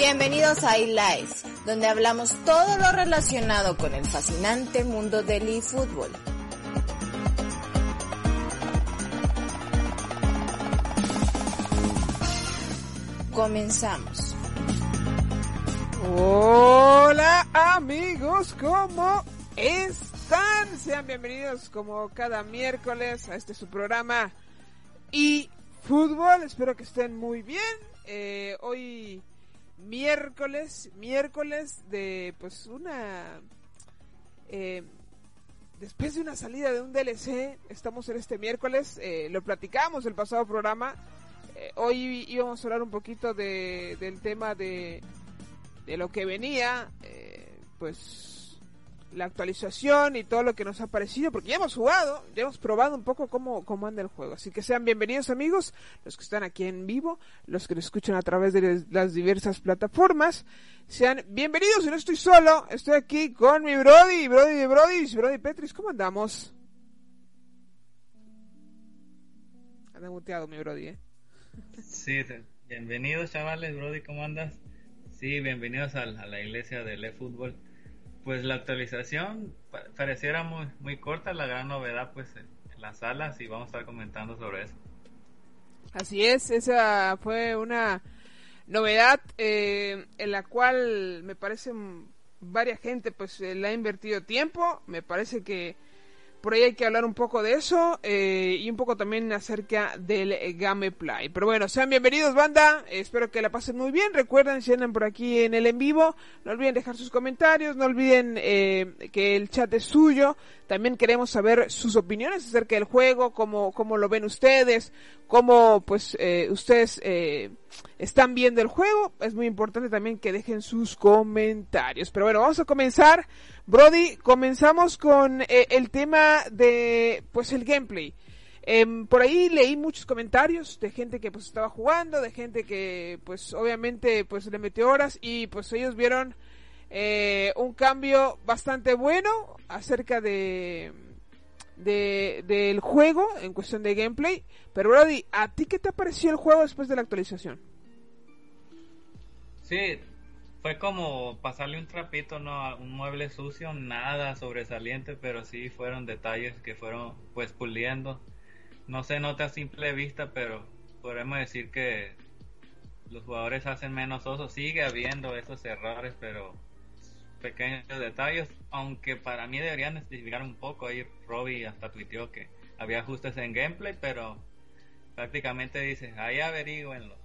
Bienvenidos a iLife, donde hablamos todo lo relacionado con el fascinante mundo del eFootball. Comenzamos. Hola amigos, ¿cómo están? Sean bienvenidos como cada miércoles a este su programa y. Espero que estén muy bien. Eh, hoy miércoles, miércoles de pues una... Eh, después de una salida de un DLC, estamos en este miércoles, eh, lo platicamos el pasado programa, eh, hoy íbamos a hablar un poquito de, del tema de, de lo que venía, pues la actualización y todo lo que nos ha parecido, porque ya hemos jugado, ya hemos probado un poco cómo, cómo anda el juego. Así que sean bienvenidos amigos, los que están aquí en vivo, los que nos escuchan a través de las diversas plataformas. Sean bienvenidos, y no estoy solo, estoy aquí con mi Brody, Brody de Brody, Brody Petris, ¿cómo andamos? Anda muteado mi Brody, ¿eh? Sí, bienvenidos chavales, Brody, ¿cómo andas? Sí, bienvenidos a, a la iglesia del eFootball. Pues la actualización pareciera muy, muy corta, la gran novedad pues en las salas y vamos a estar comentando sobre eso. Así es, esa fue una novedad eh, en la cual me parece varias gente pues le ha invertido tiempo, me parece que por ahí hay que hablar un poco de eso eh, y un poco también acerca del gameplay. Pero bueno, sean bienvenidos banda, espero que la pasen muy bien. Recuerden si andan por aquí en el en vivo, no olviden dejar sus comentarios, no olviden eh, que el chat es suyo. También queremos saber sus opiniones acerca del juego, cómo, cómo lo ven ustedes, cómo pues eh, ustedes eh, están viendo el juego. Es muy importante también que dejen sus comentarios. Pero bueno, vamos a comenzar. Brody, comenzamos con eh, el tema de pues el gameplay. Em, por ahí leí muchos comentarios de gente que pues estaba jugando, de gente que pues obviamente pues le metió horas y pues ellos vieron eh, un cambio bastante bueno acerca de, de del juego en cuestión de gameplay. Pero Brody, ¿a ti qué te pareció el juego después de la actualización? Sí, fue como pasarle un trapito, no, a un mueble sucio, nada sobresaliente, pero sí fueron detalles que fueron pues puliendo. No se nota a simple vista, pero podemos decir que los jugadores hacen menos osos. Sigue habiendo esos errores, pero pequeños detalles, aunque para mí deberían especificar un poco. Ahí Robbie hasta tuiteó que había ajustes en gameplay, pero prácticamente dice, ahí averigüenlo.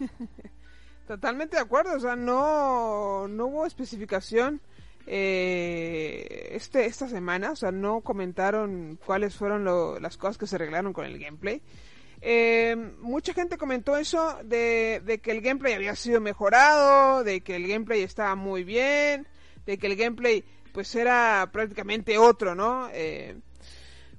Totalmente de acuerdo, o sea, no, no hubo especificación eh, este esta semana, o sea, no comentaron cuáles fueron las cosas que se arreglaron con el gameplay. Eh, mucha gente comentó eso de, de, que el gameplay había sido mejorado, de que el gameplay estaba muy bien, de que el gameplay pues era prácticamente otro, ¿no? Eh,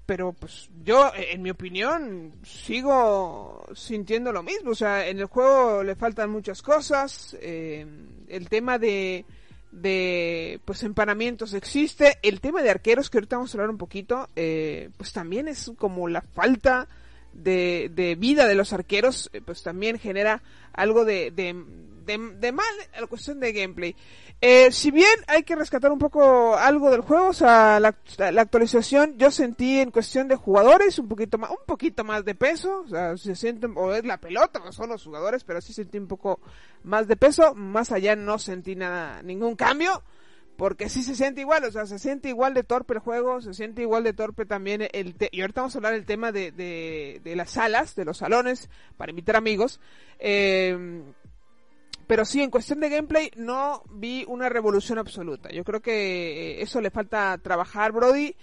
pero pues yo, en mi opinión, sigo sintiendo lo mismo. O sea, en el juego le faltan muchas cosas. Eh, el tema de, de pues empanamientos existe. El tema de arqueros, que ahorita vamos a hablar un poquito, eh, pues también es como la falta de, de vida de los arqueros, eh, pues también genera algo de, de, de, mal en la cuestión de gameplay. Eh, si bien hay que rescatar un poco algo del juego, o sea, la, la, actualización yo sentí en cuestión de jugadores un poquito más, un poquito más de peso, o sea, se siente, o es la pelota, o son los jugadores, pero sí sentí un poco más de peso, más allá no sentí nada, ningún cambio, porque sí se siente igual, o sea, se siente igual de torpe el juego, se siente igual de torpe también el, y ahorita vamos a hablar del tema de, de, de las salas, de los salones, para invitar amigos, eh, pero sí, en cuestión de gameplay no vi una revolución absoluta. Yo creo que eh, eso le falta trabajar, Brody.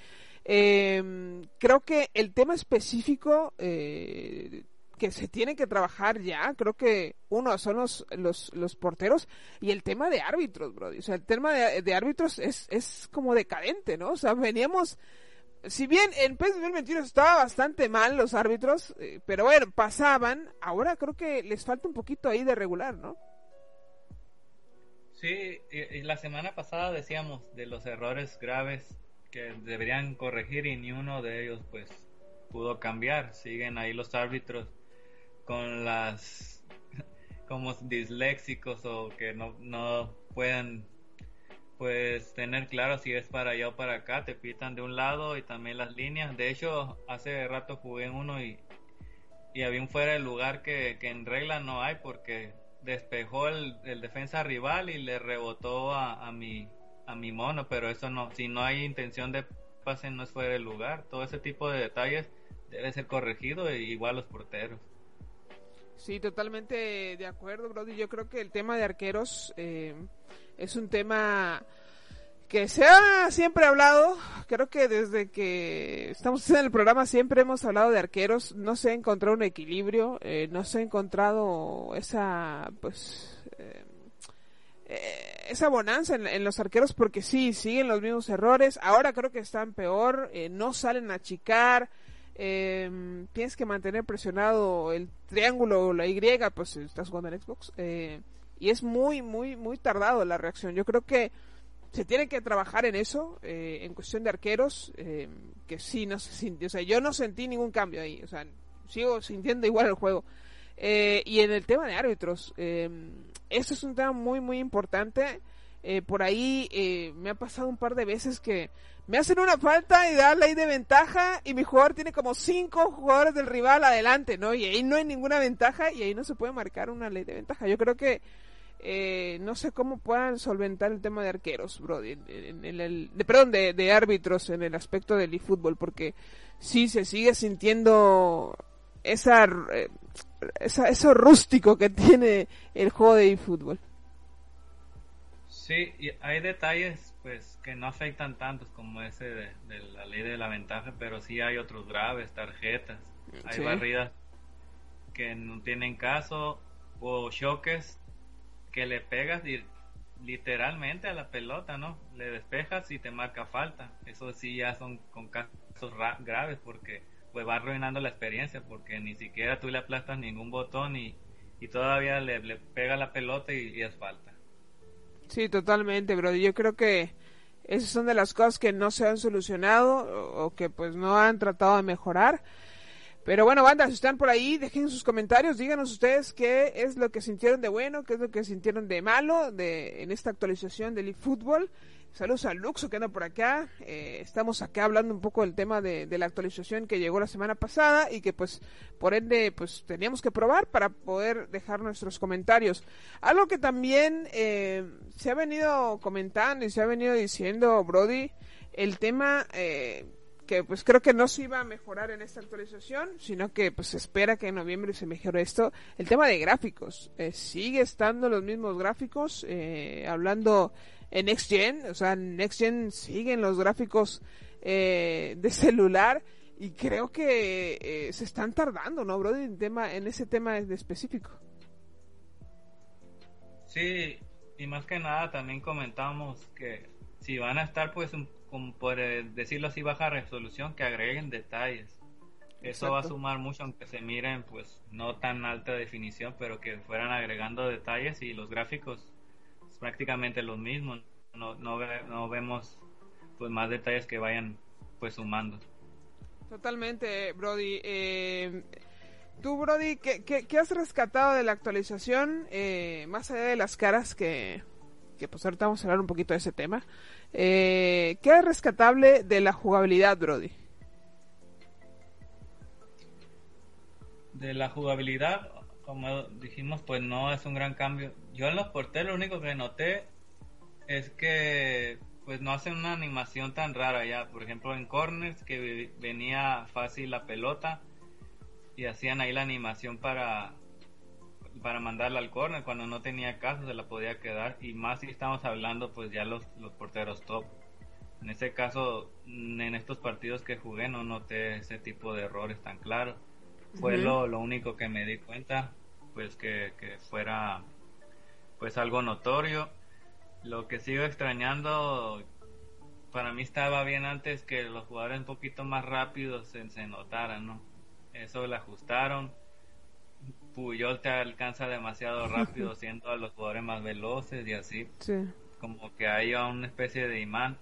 Eh, creo que el tema específico eh, que se tiene que trabajar ya, creo que uno son los, los, los porteros y el tema de árbitros, Brody. O sea, el tema de, de árbitros es, es como decadente, ¿no? O sea, veníamos si bien en PES 2021 estaba bastante mal los árbitros, eh, pero bueno, pasaban, ahora creo que les falta un poquito ahí de regular, ¿no? Sí, y, la semana pasada decíamos de los errores graves que deberían corregir y ni uno de ellos pues pudo cambiar. Siguen ahí los árbitros con las como disléxicos o que no, no pueden pues tener claro si es para allá o para acá, te pitan de un lado y también las líneas. De hecho, hace rato jugué en uno y, y había un fuera de lugar que, que en regla no hay porque despejó el, el defensa rival y le rebotó a, a, mi, a mi mono, pero eso no, si no hay intención de pase no es fuera de lugar. Todo ese tipo de detalles debe ser corregido, e igual los porteros. Sí, totalmente de acuerdo, Brody. Yo creo que el tema de arqueros eh, es un tema que se ha siempre hablado. Creo que desde que estamos en el programa siempre hemos hablado de arqueros. No se ha encontrado un equilibrio, eh, no se ha encontrado esa, pues, eh, esa bonanza en, en, los arqueros porque sí, siguen los mismos errores. Ahora creo que están peor, no salen a achicar. Eh, tienes que mantener presionado el triángulo o la Y, pues estás jugando en Xbox. Eh, y es muy, muy, muy tardado la reacción. Yo creo que se tiene que trabajar en eso, eh, en cuestión de arqueros, eh, que sí, no se sintió, o sea, yo no sentí ningún cambio ahí, o sea, sigo sintiendo igual el juego. Eh, y en el tema de árbitros, eh, eso es un tema muy, muy importante. Por ahí me ha pasado un par de veces que me hacen una falta y da ley de ventaja y mi jugador tiene como cinco jugadores del rival adelante, ¿no? Y ahí no hay ninguna ventaja y ahí no se puede marcar una ley de ventaja. Yo creo que eh, no sé cómo puedan solventar el tema de arqueros, Brody, en, el, de, perdón, de, árbitros en el aspecto del eFootball, porque sí se sigue sintiendo esa, eh, eso rústico que tiene el juego de eFootball. Sí, y hay detalles pues que no afectan tantos como ese de, de, la ley de la ventaja, pero sí hay otros graves, tarjetas, hay sí. barridas que no tienen caso o choques que le pegas literalmente a la pelota, ¿no? Le despejas y te marca falta. Eso sí ya son con casos graves porque pues va arruinando la experiencia porque ni siquiera tú le aplastas ningún botón y, y todavía le, le, pega la pelota y, y, es falta. Sí, totalmente, bro. Yo creo que esas son de las cosas que no se han solucionado o, que pues no han tratado de mejorar. Pero bueno, banda, si están por ahí, dejen sus comentarios, díganos ustedes qué es lo que sintieron de bueno, qué es lo que sintieron de malo de, en esta actualización del eFootball. Saludos a Luxo que anda por acá. Eh, estamos acá hablando un poco del tema de, la actualización que llegó la semana pasada y que pues por ende pues teníamos que probar para poder dejar nuestros comentarios. Algo que también eh, se ha venido comentando y se ha venido diciendo Brody, el tema... Eh, que pues creo que no se iba a mejorar en esta actualización, sino que pues espera que en noviembre se mejore esto. El tema de gráficos, eh, sigue estando los mismos gráficos, eh, hablando en Next Gen, o sea, en Next Gen siguen los gráficos eh, de celular y creo que eh, se están tardando, ¿no, bro? En, tema, en ese tema de específico. Sí, y más que nada también comentamos que si van a estar pues un por eh, decirlo así, baja resolución, que agreguen detalles. Eso Exacto. va a sumar mucho, aunque se miren, pues no tan alta definición, pero que fueran agregando detalles y los gráficos prácticamente los mismos. No, no, no vemos pues más detalles que vayan pues sumando. Totalmente, Brody. Eh, Tú, Brody, ¿qué, ¿qué, qué, has rescatado de la actualización? Eh, más allá de las caras que, que pues ahorita vamos a hablar un poquito de ese tema. Eh, ¿Qué es rescatable de la jugabilidad, Brody? De la jugabilidad, como dijimos, pues no es un gran cambio. Yo en los porteros lo único que noté es que pues no hacen una animación tan rara ya. Por ejemplo, en corners que venía fácil la pelota y hacían ahí la animación para para mandarla al corner cuando no tenía caso se la podía quedar y más si estamos hablando pues ya los, los porteros top en ese caso en estos partidos que jugué no noté ese tipo de errores tan claros fue uh -huh. lo, lo único que me di cuenta pues que, que fuera pues algo notorio lo que sigo extrañando para mí estaba bien antes que los jugadores un poquito más rápidos se, se notaran no eso lo ajustaron Puyol te alcanza demasiado rápido siendo a los jugadores más veloces y así. Sí. Como que hay una especie de imán.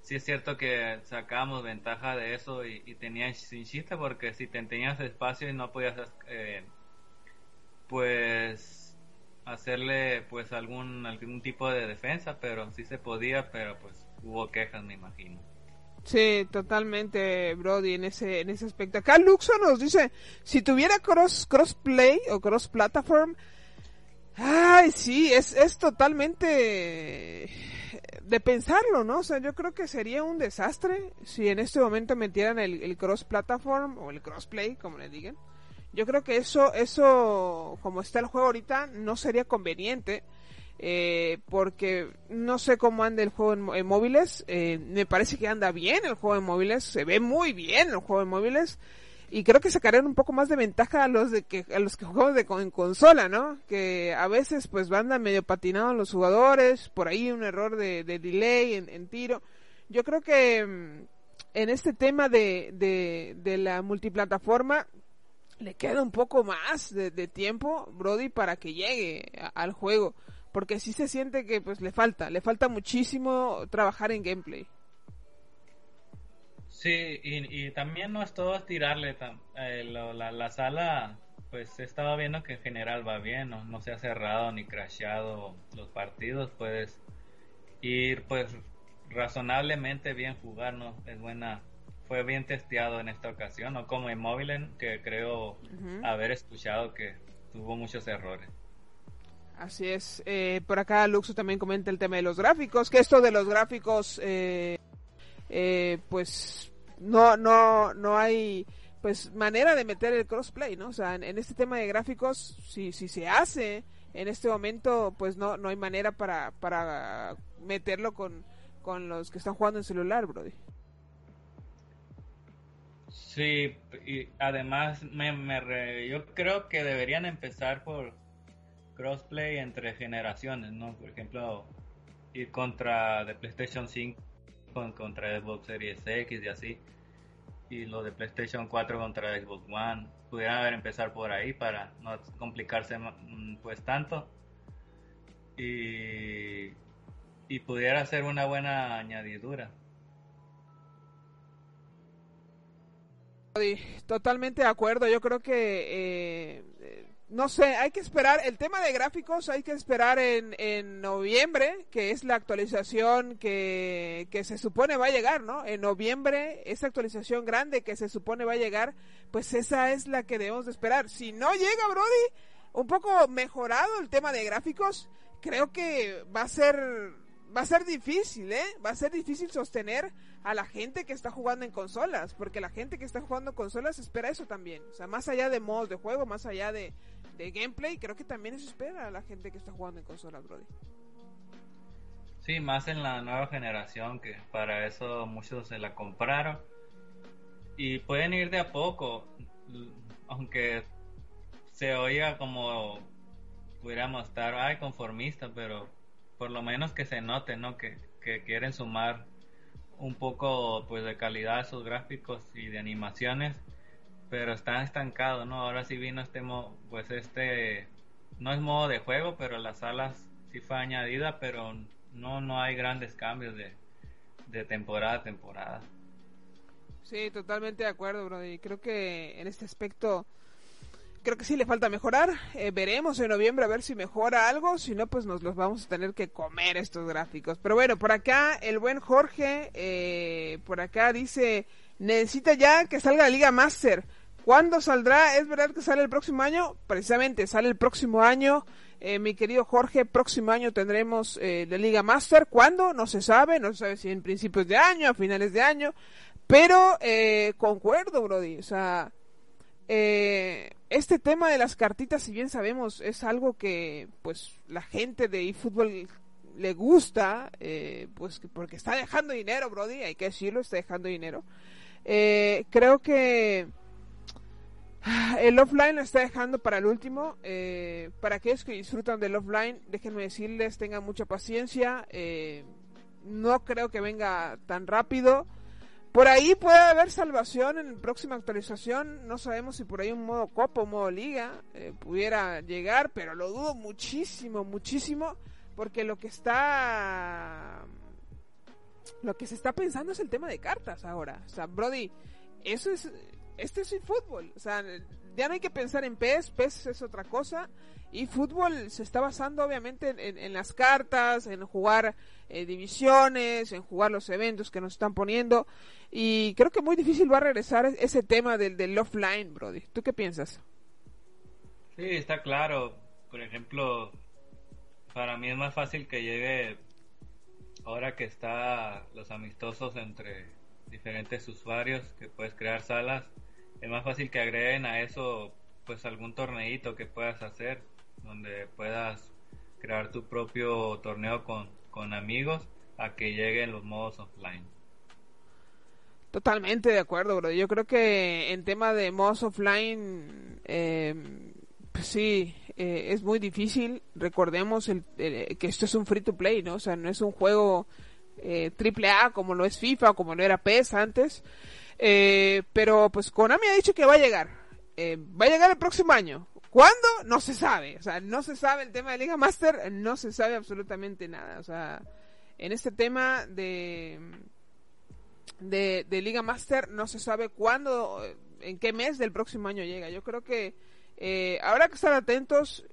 Sí es cierto que sacamos ventaja de eso y, y tenías sin chiste porque si te tenías espacio y no podías eh, pues hacerle pues algún algún tipo de defensa, pero sí se podía, pero pues hubo quejas, me imagino. Sí, totalmente, Brody, en ese, en ese aspecto. Acá Luxo nos dice, si tuviera cross, crossplay o cross platform, ay, sí, es, es totalmente de pensarlo, ¿no? O sea, yo creo que sería un desastre si en este momento metieran el, el cross platform o el crossplay, como le digan. Yo creo que eso, eso, como está el juego ahorita, no sería conveniente eh, porque no sé cómo anda el juego en, móviles, eh, me parece que anda bien el juego en móviles, se ve muy bien el juego en móviles y creo que sacarían un poco más de ventaja a los de que a los que jugamos de, en consola, ¿no? Que a veces pues van medio patinados los jugadores, por ahí un error de, delay en, tiro. Yo creo que mm, en este tema de, de, de la multiplataforma le queda un poco más de, tiempo, Brody, para que llegue al juego porque sí se siente que pues le falta, le falta muchísimo trabajar en gameplay. Sí, y, también no es todo estirarle, eh, la, sala pues he estado viendo que en general va bien, no, no se ha cerrado ni crasheado los partidos, puedes ir pues razonablemente bien jugar, ¿no? Es buena, fue bien testeado en esta ocasión, no como en que creo haber escuchado que tuvo muchos errores. Así es. Eh, por acá Luxo también comenta el tema de los gráficos, que esto de los gráficos, eh, eh, pues no, no, no hay pues manera de meter el crossplay, ¿no? O sea, en, este tema de gráficos, si, si se hace en este momento, pues no, no hay manera para, para meterlo con, con los que están jugando en celular, Brody. Sí, y además me, me yo creo que deberían empezar por crossplay entre generaciones, ¿no? Por ejemplo, ir contra de PlayStation 5 contra Xbox Series X y así. Y lo de PlayStation 4 contra Xbox One. Pudieran haber empezar por ahí para no complicarse mm, pues tanto. Y, y pudiera ser una buena añadidura. Totalmente de acuerdo. Yo creo que eh, no sé, hay que esperar, el tema de gráficos hay que esperar en, en noviembre, que es la actualización que, que se supone va a llegar, ¿no? En noviembre, esa actualización grande que se supone va a llegar, pues esa es la que debemos de esperar. Si no llega, Brody, un poco mejorado el tema de gráficos, creo que va a ser va a ser difícil, ¿eh? Va a ser difícil sostener a la gente que está jugando en consolas, porque la gente que está jugando en consolas espera eso también. O sea, más allá de modos de juego, más allá de, de gameplay, creo que también eso espera a la gente que está jugando en consolas, Brody. Sí, más en la nueva generación, que para eso muchos se la compraron. Y pueden ir de a poco, aunque se oiga como pudiéramos estar, ay, conformista, pero por lo menos que se note, ¿no? Que, que quieren sumar un poco pues de calidad a sus gráficos y de animaciones pero está estancado, ¿no? Ahora sí vino este, pues este, no es modo de juego, pero las salas sí fue añadida, pero no, no hay grandes cambios de, de temporada a temporada. Sí, totalmente de acuerdo, Brody. Creo que en este aspecto, creo que sí le falta mejorar. Eh, veremos en noviembre a ver si mejora algo. Si no, pues nos los vamos a tener que comer estos gráficos. Pero bueno, por acá el buen Jorge, eh, por acá dice, necesita ya que salga la Liga Master. ¿Cuándo saldrá? ¿Es verdad que sale el próximo año? Precisamente, sale el próximo año. Eh, mi querido Jorge, próximo año tendremos la Liga Master. ¿Cuándo? No se sabe. No se sabe si en principios de año, a finales de año. Pero concuerdo, Brody. O sea, eh, este tema de las cartitas, si bien sabemos, es algo que pues la gente de eFootball le gusta, eh, pues porque está dejando dinero, Brody. Hay que decirlo, está dejando dinero. Eh, creo que el offline lo está dejando para el último. Eh, para aquellos que disfrutan del offline, déjenme decirles, tengan mucha paciencia. Eh, no creo que venga tan rápido. Por ahí puede haber salvación en la próxima actualización. No sabemos si por ahí un modo copa o modo liga eh, pudiera llegar, pero lo dudo muchísimo, muchísimo. Porque lo que está. Lo que se está pensando es el tema de cartas ahora. O sea, Brody, eso es este es el fútbol. O sea, ya no hay que pensar en PES, PES es otra cosa. Y fútbol se está basando obviamente en, las cartas, en jugar eh, divisiones, en jugar los eventos que nos están poniendo. Y creo que muy difícil va a regresar ese tema del, del offline, Brody. ¿Tú qué piensas? Sí, está claro. Por ejemplo, para mí es más fácil que llegue ahora que está los amistosos entre diferentes usuarios que puedes crear salas es más fácil que agreguen a eso pues algún torneito que puedas hacer donde puedas crear tu propio torneo con, con amigos a que lleguen los modos offline. Totalmente de acuerdo, bro. Yo creo que en tema de modos offline, eh, pues sí, eh, es muy difícil. Recordemos el, que esto es un free to play, ¿no? O sea, no es un juego eh, triple A como lo es FIFA, como lo era PES antes. Eh, pero pues Konami ha dicho que va a llegar. Eh, va a llegar el próximo año. ¿Cuándo? No se sabe. O sea, no se sabe el tema de Liga Master, no se sabe absolutamente nada. O sea, en este tema de, de, de Liga Master no se sabe cuándo, en qué mes del próximo año llega. Yo creo que eh, habrá que estar atentos.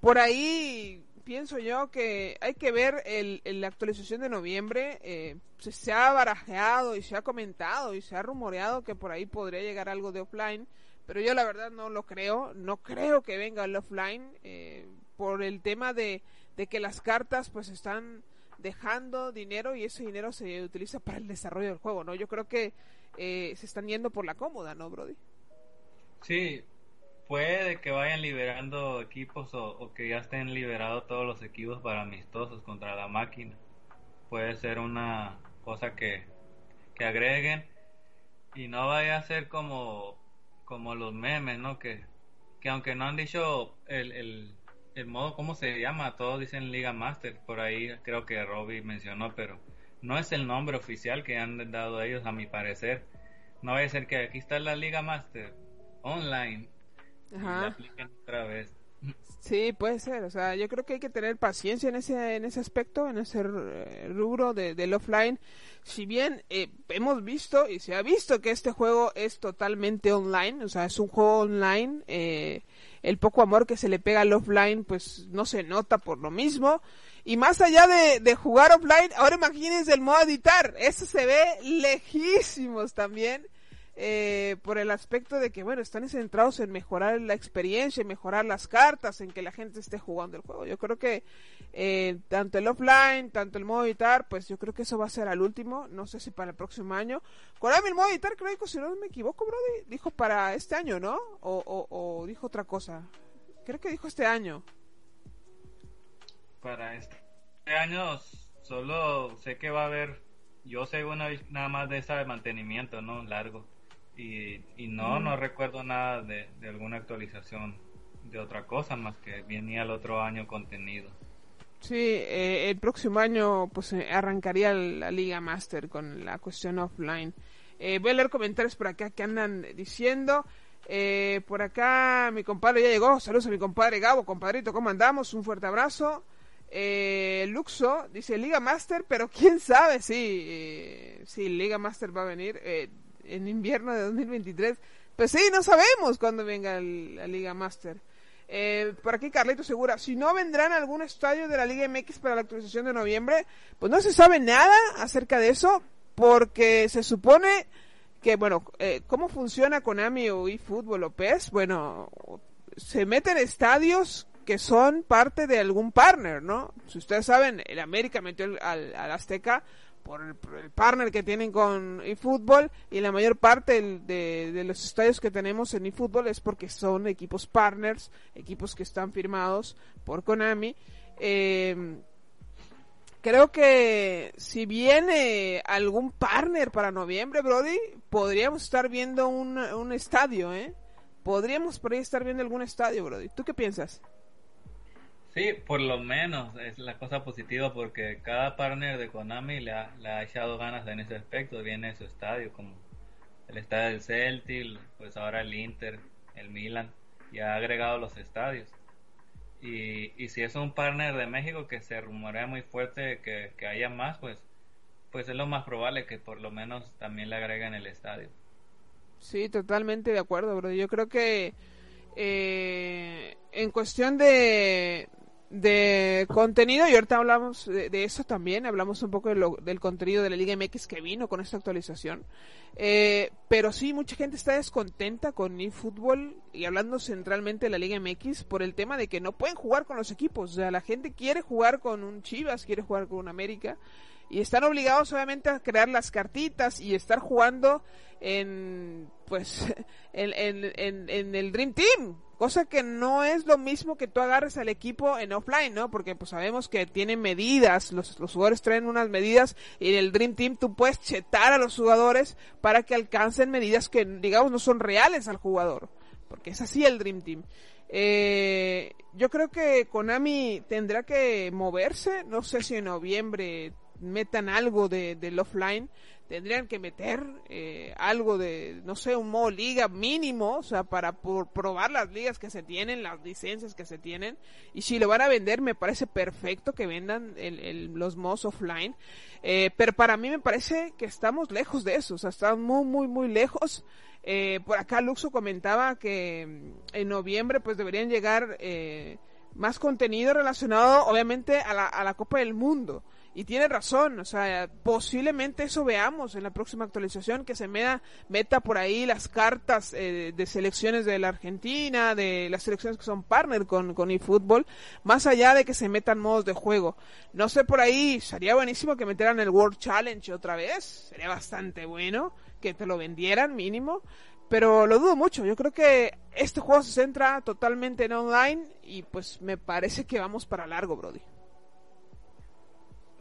Por ahí pienso yo que hay que ver el, la actualización de noviembre. Eh, se, ha barajeado y se ha comentado y se ha rumoreado que por ahí podría llegar algo de offline, pero yo la verdad no lo creo. No creo que venga el offline eh, por el tema de, de que las cartas pues están dejando dinero y ese dinero se utiliza para el desarrollo del juego, ¿no? Yo creo que eh, se están yendo por la cómoda, ¿no, Brody? Sí, puede que vayan liberando equipos o, que ya estén liberados todos los equipos para amistosos contra la máquina. Puede ser una cosa que, que agreguen y no vaya a ser como, como los memes, ¿no? Que, que aunque no han dicho el, el, el modo, ¿cómo se llama? Todos dicen Liga Master, por ahí creo que Robbie mencionó, pero no es el nombre oficial que han dado ellos, a mi parecer. No vaya a ser que aquí está la Liga Master online Ajá. otra vez. Sí, puede ser. O sea, yo creo que hay que tener paciencia en ese, en ese aspecto, en ese eh, rubro de, del offline. Si bien eh, hemos visto y se ha visto que este juego es totalmente online, o sea, es un juego online, eh, el poco amor que se le pega al offline, pues no se nota por lo mismo. Y más allá de, de jugar offline, ahora imagínense el modo editar. Eso se ve lejísimos también eh, por el aspecto de que, bueno, están centrados en mejorar la experiencia, en mejorar las cartas, en que la gente esté jugando el juego. Yo creo que eh, tanto el offline, tanto el modo editar, pues yo creo que eso va a ser al último, no sé si para el próximo año. Konami el modo editar, creo que si no me equivoco, Brody, dijo para este año, ¿no? O, o, dijo otra cosa. Creo que dijo este año. Para este año solo sé que va a haber, yo sé una nada más de esa de mantenimiento, ¿no? Largo. Y, no, no recuerdo nada de, alguna actualización de otra cosa más que venía el otro año contenido. Sí, eh, el próximo año pues eh, arrancaría la Liga Master con la cuestión offline. Eh, voy a leer comentarios por acá que andan diciendo. por acá mi compadre ya llegó. Saludos a mi compadre Gabo, compadrito, ¿cómo andamos? Un fuerte abrazo. Luxo dice Liga Master, pero quién sabe, sí, sí, Liga Master va a venir en invierno de 2023. Pues sí, no sabemos cuándo venga la Liga Master. Eh, por aquí Carlito Segura, si no vendrán a algún estadio de la Liga MX para la actualización de noviembre, pues no se sabe nada acerca de eso, porque se supone que, bueno, eh, ¿cómo funciona Konami o eFootball o PES? Bueno, se meten estadios que son parte de algún partner, ¿no? Si ustedes saben, el América metió al, al Azteca por el, partner que tienen con eFootball y la mayor parte de, los estadios que tenemos en eFootball es porque son equipos partners, equipos que están firmados por Konami. Eh, creo que si viene algún partner para noviembre, Brody, podríamos estar viendo un, un estadio, ¿eh? Podríamos por ahí estar viendo algún estadio, Brody. ¿Tú qué piensas? Sí, por lo menos es la cosa positiva porque cada partner de Konami le ha, le ha echado ganas en ese aspecto. Viene su estadio, como el estadio del Celtic, pues ahora el Inter, el Milan, y ha agregado los estadios. Y, y si es un partner de México que se rumorea muy fuerte que, que haya más, pues, pues es lo más probable que por lo menos también le agreguen el estadio. Sí, totalmente de acuerdo, bro. Yo creo que eh, en cuestión de, de contenido, y ahorita hablamos de, eso también, hablamos un poco del contenido de la Liga MX que vino con esta actualización. Eh, pero sí, mucha gente está descontenta con eFootball y hablando centralmente de la Liga MX por el tema de que no pueden jugar con los equipos. O sea, la gente quiere jugar con un Chivas, quiere jugar con un América y están obligados obviamente a crear las cartitas y estar jugando en pues en, en, en el Dream Team Cosa que no es lo mismo que tú agarres al equipo en offline, ¿no? Porque pues sabemos que tienen medidas, los, los jugadores traen unas medidas y en el Dream Team tú puedes chetar a los jugadores para que alcancen medidas que digamos no son reales al jugador. Porque es así el Dream Team. Eh, yo creo que Konami tendrá que moverse, no sé si en noviembre metan algo de, del offline, tendrían que meter eh, algo de, no sé, un modo liga mínimo, o sea, para probar las ligas que se tienen, las licencias que se tienen. Y si lo van a vender, me parece perfecto que vendan el, los mods offline. Eh, pero para mí me parece que estamos lejos de eso, o sea, estamos muy, muy, muy lejos. Eh, por acá Luxo comentaba que mm, en noviembre pues deberían llegar más contenido relacionado obviamente a la, a la Copa del Mundo. Y tiene razón, o sea, posiblemente eso veamos en la próxima actualización, que se meta, meta por ahí las cartas eh, de selecciones de la Argentina, de las selecciones que son partner con, con eFootball, más allá de que se metan modos de juego. No sé por ahí, sería buenísimo que metieran el World Challenge otra vez, sería bastante bueno que te lo vendieran mínimo, pero lo dudo mucho. Yo creo que este juego se centra totalmente en online y pues me parece que vamos para largo, Brody.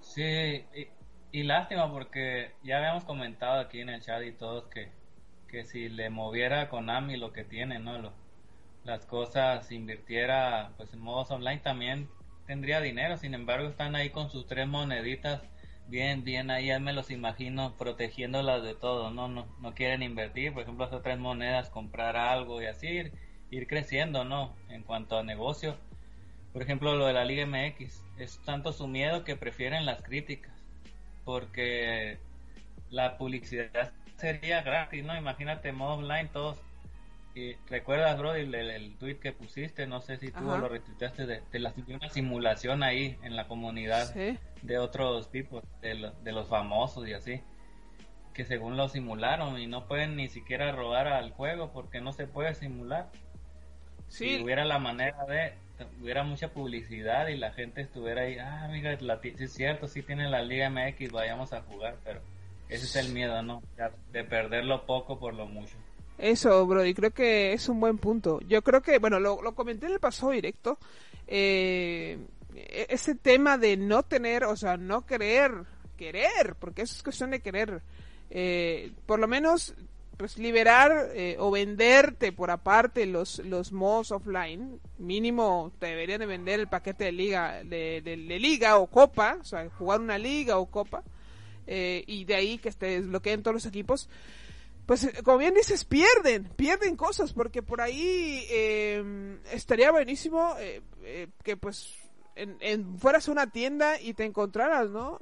Sí, y, lástima porque ya habíamos comentado aquí en el chat y todos que, que si le moviera a Konami lo que tiene, ¿no? las cosas, invirtiera pues en modos online también tendría dinero, sin embargo están ahí con sus tres moneditas bien, bien ahí, ya me los imagino protegiéndolas de todo, ¿no? No, no quieren invertir, por ejemplo, esas tres monedas, comprar algo y así ir, ir creciendo, ¿no? En cuanto a negocio. Por ejemplo, lo de la Liga MX es tanto su miedo que prefieren las críticas, porque la publicidad sería gratis, ¿no? Imagínate, modo online, todos. Y ¿Recuerdas, Brody, el, el, tweet que pusiste? No sé si tú lo retuiteaste de, de, la, una simulación ahí en la comunidad de otros tipos, de, de los famosos y así que según lo simularon y no pueden ni siquiera robar al juego porque no se puede simular. Si hubiera la manera de hubiera mucha publicidad y la gente estuviera ahí, ah, amiga, es cierto, sí tiene la Liga MX, vayamos a jugar, pero ese es el miedo, ¿no? De perder lo poco por lo mucho. Eso, bro, y creo que es un buen punto. Yo creo que, bueno, lo, lo comenté en el pasado directo, eh, e-, ese tema de no tener, o sea, no querer, querer, porque eso es cuestión de querer. Eh, por lo menos pues liberar eh, o venderte por aparte los, los mods offline, mínimo te deberían de vender el paquete de liga, de, de, liga o copa, o sea, jugar una liga o copa, eh, y de ahí que te desbloqueen todos los equipos, pues eh, como bien dices, pierden, pierden cosas, porque por ahí estaría buenísimo que pues en, en, fueras a una tienda y te encontraras, ¿no?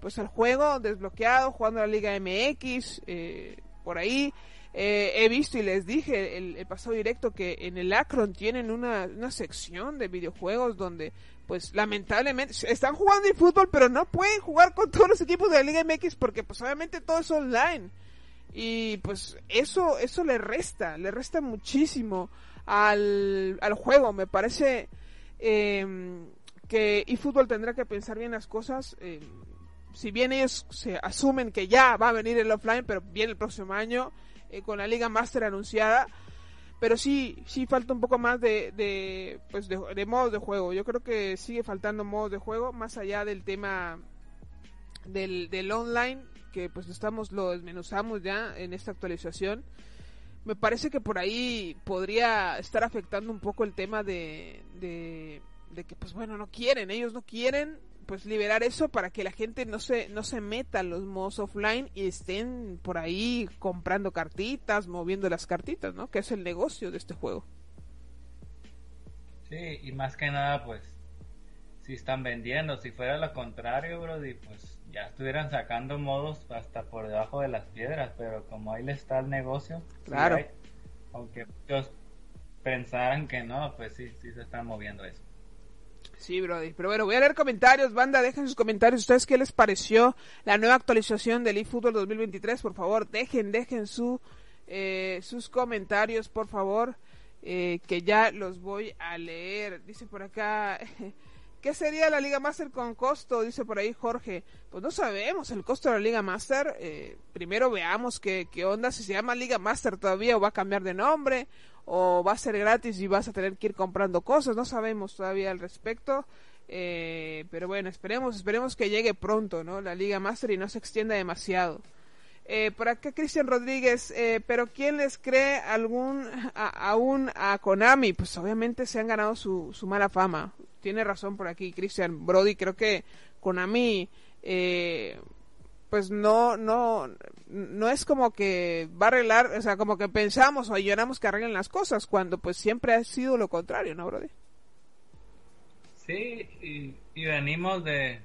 pues el juego desbloqueado, jugando la Liga MX, eh, por ahí. Eh, he visto y les dije el, pasado directo que en el Akron tienen una, una sección de videojuegos donde pues lamentablemente están jugando en fútbol pero no pueden jugar con todos los equipos de la Liga MX porque pues obviamente todo es online y pues eso eso le resta le resta muchísimo al, al juego me parece eh, que eFootball tendrá que pensar bien las cosas eh, si bien ellos se asumen que ya va a venir el offline, pero viene el próximo año eh, con la Liga Master anunciada, pero sí, sí falta un poco más de, de, pues de, modos de juego. Yo creo que sigue faltando modos de juego, más allá del tema del, del online, que pues estamos, lo desmenuzamos ya en esta actualización. Me parece que por ahí podría estar afectando un poco el tema de, de, de que pues bueno, no quieren, ellos no quieren pues liberar eso para que la gente no se no se meta los modos offline y estén por ahí comprando cartitas, moviendo las cartitas, ¿no? Que es el negocio de este juego. Sí, y más que nada, pues, si están vendiendo, si fuera lo contrario, Brody, pues ya estuvieran sacando modos hasta por debajo de las piedras, pero como ahí le está el negocio, claro. aunque muchos pensaran que no, pues sí, sí se está moviendo eso. Sí, Brody. Pero bueno, voy a leer comentarios. Banda, dejen sus comentarios. ¿Ustedes qué les pareció la nueva actualización del eFootball 2023? Por favor, dejen, dejen su, eh, sus comentarios, por favor. Eh, que ya los voy a leer. Dice por acá, ¿qué sería la Liga Master con costo? Dice por ahí Jorge. Pues no sabemos el costo de la Liga Master. Eh, primero veamos qué, qué onda, si se llama Liga Master todavía o va a cambiar de nombre o va a ser gratis y vas a tener que ir comprando cosas. No sabemos todavía al respecto. Eh, pero bueno, esperemos, esperemos que llegue pronto, ¿no? La Liga Master y no se extienda demasiado. Eh, por acá Cristian Rodríguez, eh, pero ¿quién les cree algún aún a Konami? Pues obviamente se han ganado su, su mala fama. Tiene razón por aquí Cristian Brody, creo que Konami eh, pues no no no es como que va a arreglar, o sea, como que pensamos o lloramos que arreglen las cosas cuando pues siempre ha sido lo contrario, ¿no, Brody? Sí, y, y venimos de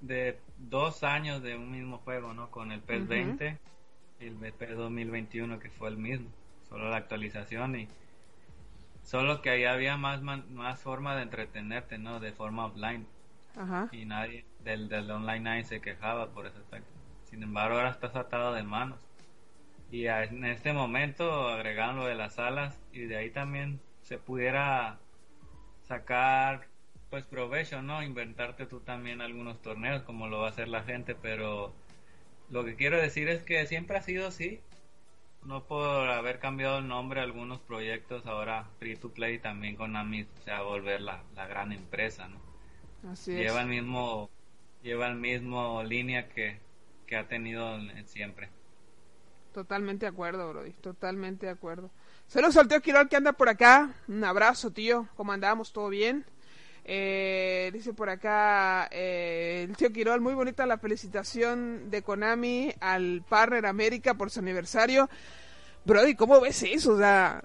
de dos años de un mismo juego, ¿no? Con el PES 20 y el PES 2021 que fue el mismo, solo la actualización y solo que ahí había más más forma de entretenerte, ¿no? De forma offline. Y nadie del, del online nadie se quejaba por ese aspecto. Sin embargo, ahora estás atado de manos. Y en este momento agregaron lo de las salas y de ahí también se pudiera sacar pues provecho, ¿no? Inventarte tú también algunos torneos como lo va a hacer la gente, pero lo que quiero decir es que siempre ha sido así. No por haber cambiado el nombre algunos proyectos, ahora Free to Play también con Amis, o sea, volver la, la gran empresa, ¿no? Así lleva el mismo lleva el mismo línea que, que ha tenido siempre. Totalmente de acuerdo, Brody, totalmente de acuerdo. Saludos al tío Quirol que anda por acá. Un abrazo, tío. ¿Cómo andamos? ¿Todo bien? Eh, dice por acá eh, el tío Quirol, muy bonita la felicitación de Konami al Partner América por su aniversario. Brody, ¿cómo ves eso? O sea,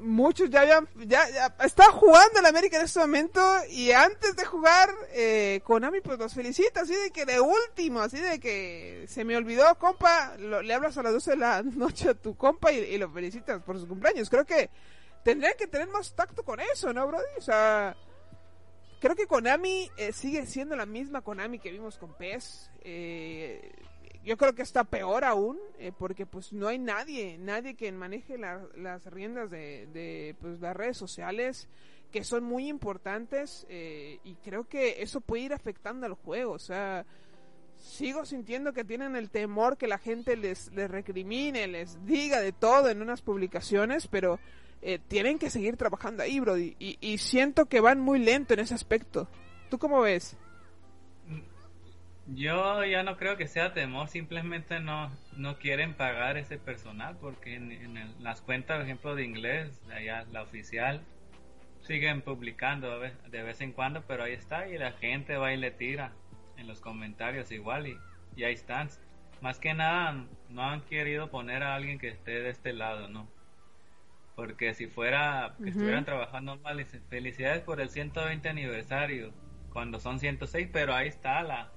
muchos ya habían, ya, ya está jugando en América en este momento y antes de jugar, eh, Konami pues los felicita, así de que de último, así de que se me olvidó, compa, le hablas a las 12 de la noche a tu compa y, lo felicitas por su cumpleaños. Creo que tendrían que tener más tacto con eso, ¿no, Brody? O sea, Creo que Konami eh, sigue siendo la misma Konami que vimos con PES. Eh, yo creo que está peor aún, eh, porque pues no hay nadie, nadie que maneje la, las riendas de, de pues, las redes sociales, que son muy importantes, y creo que eso puede ir afectando al juego. O sea, sigo sintiendo que tienen el temor que la gente les, les recrimine, les diga de todo en unas publicaciones, pero eh, tienen que seguir trabajando ahí, Brody. Y, y, siento que van muy lento en ese aspecto. ¿Tú cómo ves? Yo ya no creo que sea temor, simplemente no, no quieren pagar ese personal porque en, en las cuentas, por ejemplo, de inglés, allá la oficial, siguen publicando de vez en cuando, pero ahí está y la gente va y le tira en los comentarios igual y, y ahí están. Más que nada no han querido poner a alguien que esté de este lado, ¿no? porque si fuera que estuvieran trabajando mal, felicidades por el 120 aniversario, cuando son 106, pero ahí está la,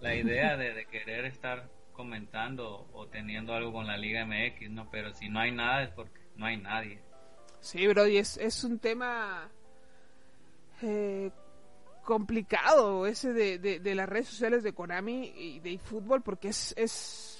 la idea de, querer estar comentando o teniendo algo con la Liga MX, ¿no? Pero si no hay nada es porque no hay nadie. Sí, bro, y es, es un tema eh, complicado ese de, de, de, las redes sociales de Konami y de fútbol porque es, es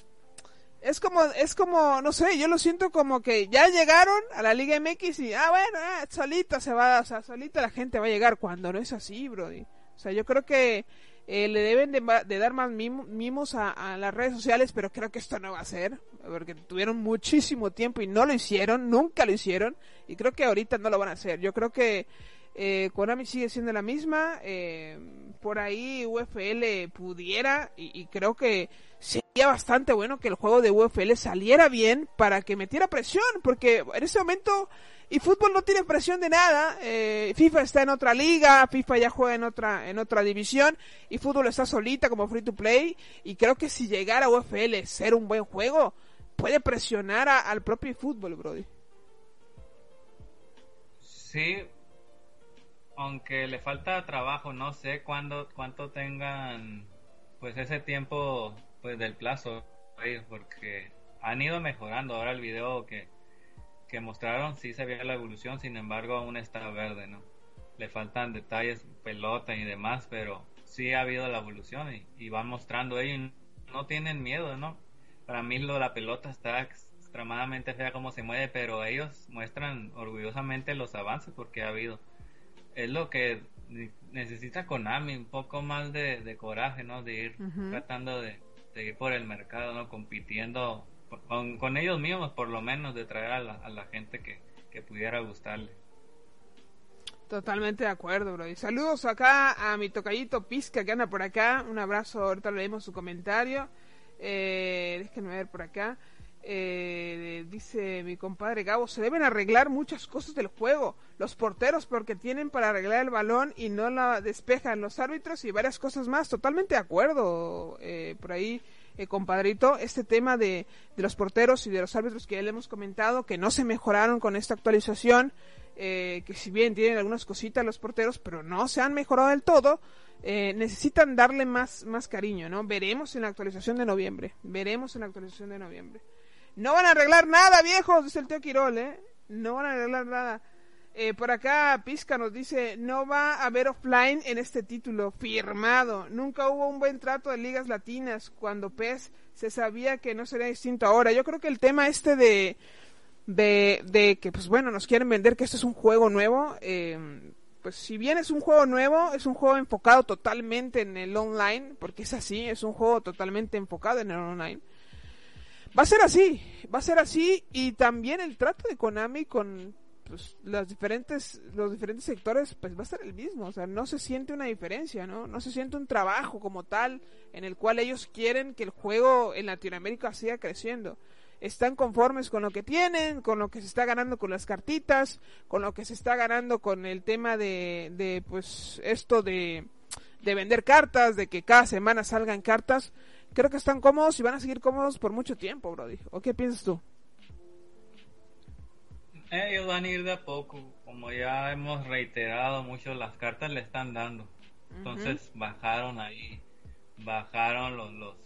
es como, es como, no sé, yo lo siento como que ya llegaron a la Liga MX y, ah, bueno, ah, solita se va, o sea, solita la gente va a llegar cuando no es así, Brody. O sea, yo creo que eh, le deben de, dar más mimos a, a, las redes sociales, pero creo que esto no va a ser, porque tuvieron muchísimo tiempo y no lo hicieron, nunca lo hicieron, y creo que ahorita no lo van a hacer. Yo creo que eh, Konami sigue siendo la misma, eh, por ahí UFL pudiera, y, y creo que sería bastante bueno que el juego de UFL saliera bien para que metiera presión, porque en ese momento y fútbol no tiene presión de nada. Eh, FIFA está en otra liga, FIFA ya juega en otra en otra división y fútbol está solita como free to play y creo que si llegara UFL ser un buen juego puede presionar a, al propio fútbol, Brody. Sí, aunque le falta trabajo, no sé cuándo cuánto tengan pues ese tiempo pues del plazo porque han ido mejorando. Ahora el video que, que mostraron sí se veía la evolución sin embargo aún está verde no le faltan detalles pelota y demás pero sí ha habido la evolución y, y van mostrando ellos no tienen miedo no para mí lo la pelota está extremadamente fea como se mueve pero ellos muestran orgullosamente los avances porque ha habido. Es lo que necesita Konami un poco más de, coraje, ¿no? De ir tratando de, ir por el mercado, ¿no? Compitiendo con, ellos mismos, por lo menos, de traer a la, gente que, pudiera gustarle. Totalmente de acuerdo, bro. Y saludos acá a mi tocallito Pizca que anda por acá. Un abrazo, ahorita leemos su comentario. Eh, déjenme ver por acá. Eh, dice mi compadre Gabo, se deben arreglar muchas cosas del juego. Los porteros porque tienen para arreglar el balón y no la despejan los árbitros y varias cosas más. Totalmente de acuerdo eh, por ahí, eh, compadrito. Este tema de, de, los porteros y de los árbitros que ya le hemos comentado, que no se mejoraron con esta actualización, eh, que si bien tienen algunas cositas los porteros, pero no se han mejorado del todo. Eh, necesitan darle más, más cariño, ¿no? Veremos en la actualización de noviembre. Veremos en la actualización de noviembre. No van a arreglar nada, viejos, dice el tío Quirol, ¿eh? No van a arreglar nada. Eh, por acá Pizca nos dice, no va a haber offline en este título, firmado. Nunca hubo un buen trato de ligas latinas cuando PES se sabía que no sería distinto ahora. Yo creo que el tema este de, de, de que, pues bueno, nos quieren vender que esto es un juego nuevo, eh, pues si bien es un juego nuevo, es un juego enfocado totalmente en el online, porque es así, es un juego totalmente enfocado en el online. Va a ser así, va a ser así y también el trato de Konami con pues, las diferentes, los diferentes sectores pues va a ser el mismo, o sea, no se siente una diferencia, ¿no? No se siente un trabajo como tal en el cual ellos quieren que el juego en Latinoamérica siga creciendo. Están conformes con lo que tienen, con lo que se está ganando con las cartitas, con lo que se está ganando con el tema de, de pues esto de, de vender cartas, de que cada semana salgan cartas creo que están cómodos y van a seguir cómodos por mucho tiempo, Brody. ¿O qué piensas tú? Ellos van a ir de a poco, como ya hemos reiterado mucho, las cartas le están dando. Entonces bajaron ahí, bajaron los, los,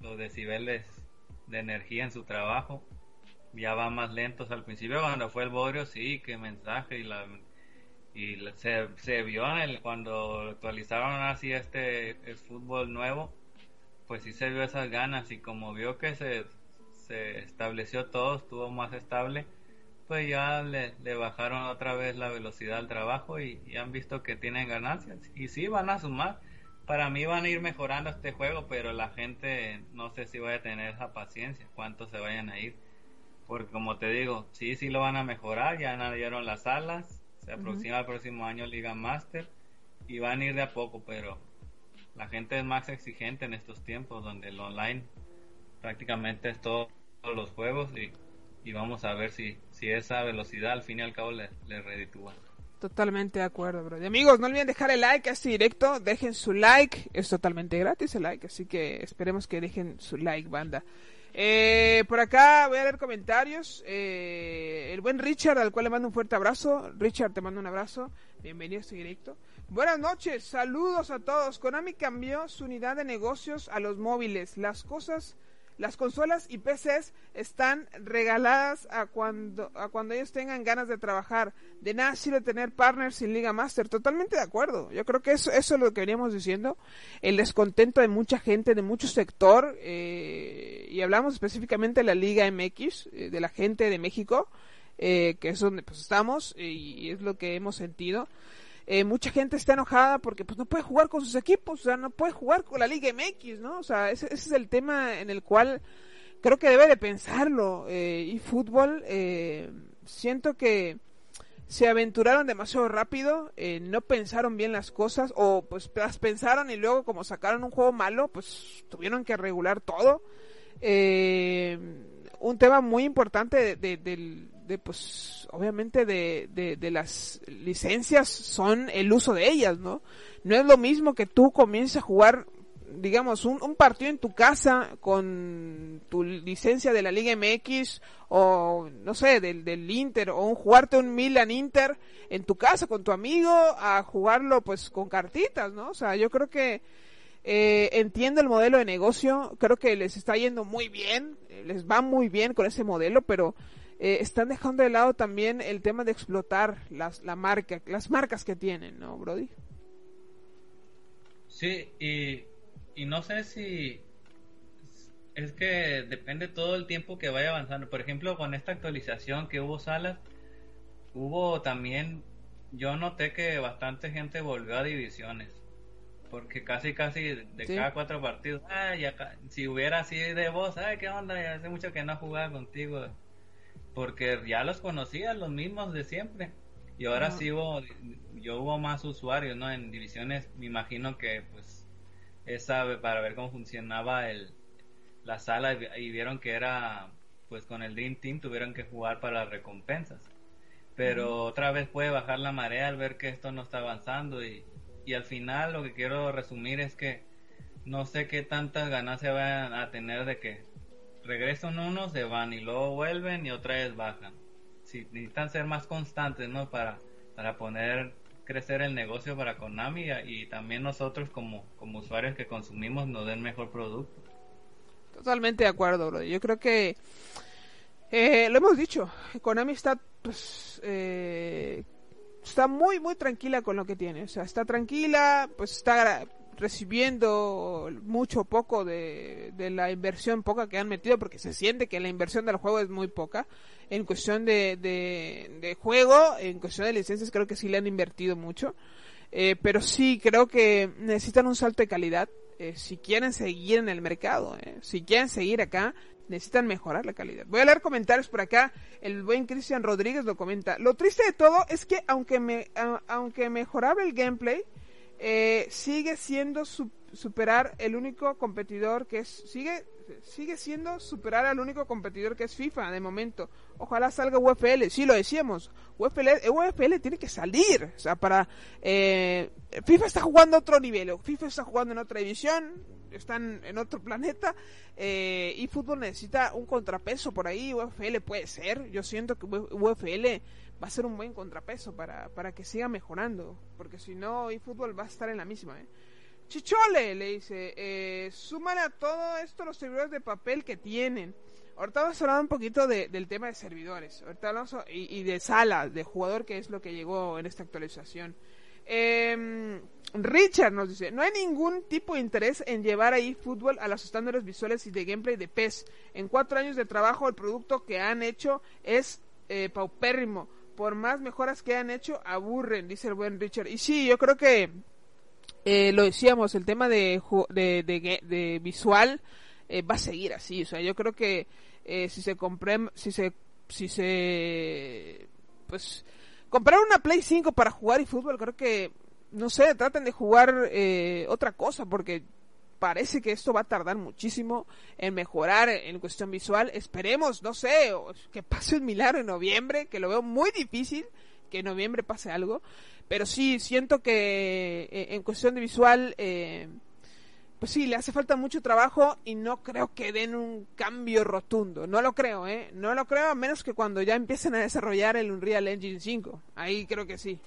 los decibeles de energía en su trabajo. Ya van más lentos. Al principio cuando fue el Bodrio, sí, qué mensaje y la y se, se vio en el, cuando actualizaron así este el fútbol nuevo pues sí se vio esas ganas y como vio que se, se estableció todo, estuvo más estable, pues ya le, le, bajaron otra vez la velocidad al trabajo y, han visto que tienen ganancias. Y sí, van a sumar. Para mí van a ir mejorando este juego, pero la gente no sé si vaya a tener esa paciencia, cuántos se vayan a ir. Porque como te digo, sí, sí lo van a mejorar, ya añadieron las salas, se aproxima el próximo año Liga Master y van a ir de a poco, pero la gente es más exigente en estos tiempos donde el online prácticamente es todo, todos los juegos y, vamos a ver si, si esa velocidad al fin y al cabo le, le reditúa. Totalmente de acuerdo, bro. Y amigos, no olviden dejar el like a este directo, dejen su like, es totalmente gratis el like, así que esperemos que dejen su like, banda. Eh, por acá voy a leer comentarios. Eh, el buen Richard, al cual le mando un fuerte abrazo. Richard, te mando un abrazo. Bienvenido a este directo. Buenas noches, saludos a todos. Konami cambió su unidad de negocios a los móviles. Las cosas, las consolas y PCs están regaladas a cuando, a cuando ellos tengan ganas de trabajar. De nada sirve tener partners sin Liga Master. Totalmente de acuerdo. Yo creo que eso, eso es lo que veníamos diciendo. El descontento de mucha gente, de mucho sector. Eh, y hablamos específicamente de la Liga MX, eh, de la gente de México. Eh, que es donde pues estamos y es lo que hemos sentido eh, mucha gente está enojada porque pues no puede jugar con sus equipos, o sea, no puede jugar con la Liga MX, ¿no? O sea, ese, es el tema en el cual creo que debe de pensarlo. Eh, y fútbol, eh, siento que se aventuraron demasiado rápido, eh, no pensaron bien las cosas, o pues las pensaron y luego como sacaron un juego malo, pues tuvieron que regular todo. un tema muy importante de, del de pues obviamente de, de, las licencias son el uso de ellas, ¿no? No es lo mismo que tú comiences a jugar, digamos, un, un partido en tu casa con tu licencia de la Liga MX o no sé, del, del Inter o un jugarte un Milan Inter en tu casa con tu amigo a jugarlo pues con cartitas, ¿no? O sea, yo creo que Eh, entiendo el modelo de negocio, creo que les está yendo muy bien, eh, les va muy bien con ese modelo, pero eh, están dejando de lado también el tema de explotar las, la marca, las marcas que tienen, ¿no, Brody? Sí, y, y no sé si es que depende todo el tiempo que vaya avanzando. Por ejemplo, con esta actualización que hubo salas, hubo también, yo noté que bastante gente volvió a divisiones. Porque casi, casi de cada cuatro partidos, si hubiera así de voz, ay, ¿qué onda? hace mucho que no jugaba contigo porque ya los conocía, los mismos de siempre. Y ahora sí hubo, yo hubo más usuarios, ¿no? En divisiones, me imagino que pues esa para ver cómo funcionaba el la sala y, vieron que era pues con el Dream Team tuvieron que jugar para las recompensas. Pero otra vez puede bajar la marea al ver que esto no está avanzando y, y al final lo que quiero resumir es que no sé qué tantas ganancias van a tener de que regresan unos, se van y luego vuelven y otra vez bajan. Si necesitan ser más constantes, ¿no? Para, para poner crecer el negocio para Konami y, también nosotros como, como usuarios que consumimos nos den mejor producto. Totalmente de acuerdo, bro. Yo creo que eh, lo hemos dicho, Konami está pues eh, está muy muy tranquila con lo que tiene, o sea, está tranquila, pues está recibiendo mucho poco de, la inversión poca que han metido porque se siente que la inversión del juego es muy poca en cuestión de, de, juego en cuestión de licencias creo que sí le han invertido mucho. Eh, pero sí creo que necesitan un salto de calidad eh, si quieren seguir en el mercado eh, si quieren seguir acá necesitan mejorar la calidad. Voy a leer comentarios por acá el buen Cristian Rodríguez lo comenta. Lo triste de todo es que aunque me aunque mejoraba el gameplay eh, sigue siendo superar el único competidor que es sigue sigue siendo superar al único competidor que es FIFA de momento. Ojalá salga UFL, sí lo decíamos. UFL, UFL tiene que salir, o sea, para eh, FIFA está jugando a otro nivel, FIFA está jugando en otra división, están en otro planeta eh, y fútbol necesita un contrapeso por ahí. UFL puede ser, yo siento que UFL va a ser un buen contrapeso para, para que siga mejorando, porque si no, eFootball va a estar en la misma. ¿eh? Chichole le dice, eh, suman a todo esto los servidores de papel que tienen. Ahorita vamos a hablar un poquito del tema de servidores Ahorita hablamos, y, de salas, de jugador, que es lo que llegó en esta actualización. Eh, Richard nos dice, no hay ningún tipo de interés en llevar ahí fútbol a los estándares visuales y de gameplay de PES. En cuatro años de trabajo el producto que han hecho es eh, paupérrimo por más mejoras que han hecho, aburren, dice el buen Richard. Y sí, yo creo que eh, lo decíamos, el tema de, de, visual eh, va a seguir así. O sea, yo creo que eh, si se compre, si se, si se, pues, comprar una Play 5 para jugar y fútbol, creo que, no sé, traten de jugar otra cosa, porque parece que esto va a tardar muchísimo en mejorar en cuestión visual. Esperemos, no sé, que pase un milagro en noviembre, que lo veo muy difícil que en noviembre pase algo. Pero sí, siento que eh, en cuestión de visual, eh, pues sí, le hace falta mucho trabajo y no creo que den un cambio rotundo. No lo creo, ¿eh? No lo creo, a menos que cuando ya empiecen a desarrollar el Unreal Engine 5. Ahí creo que sí.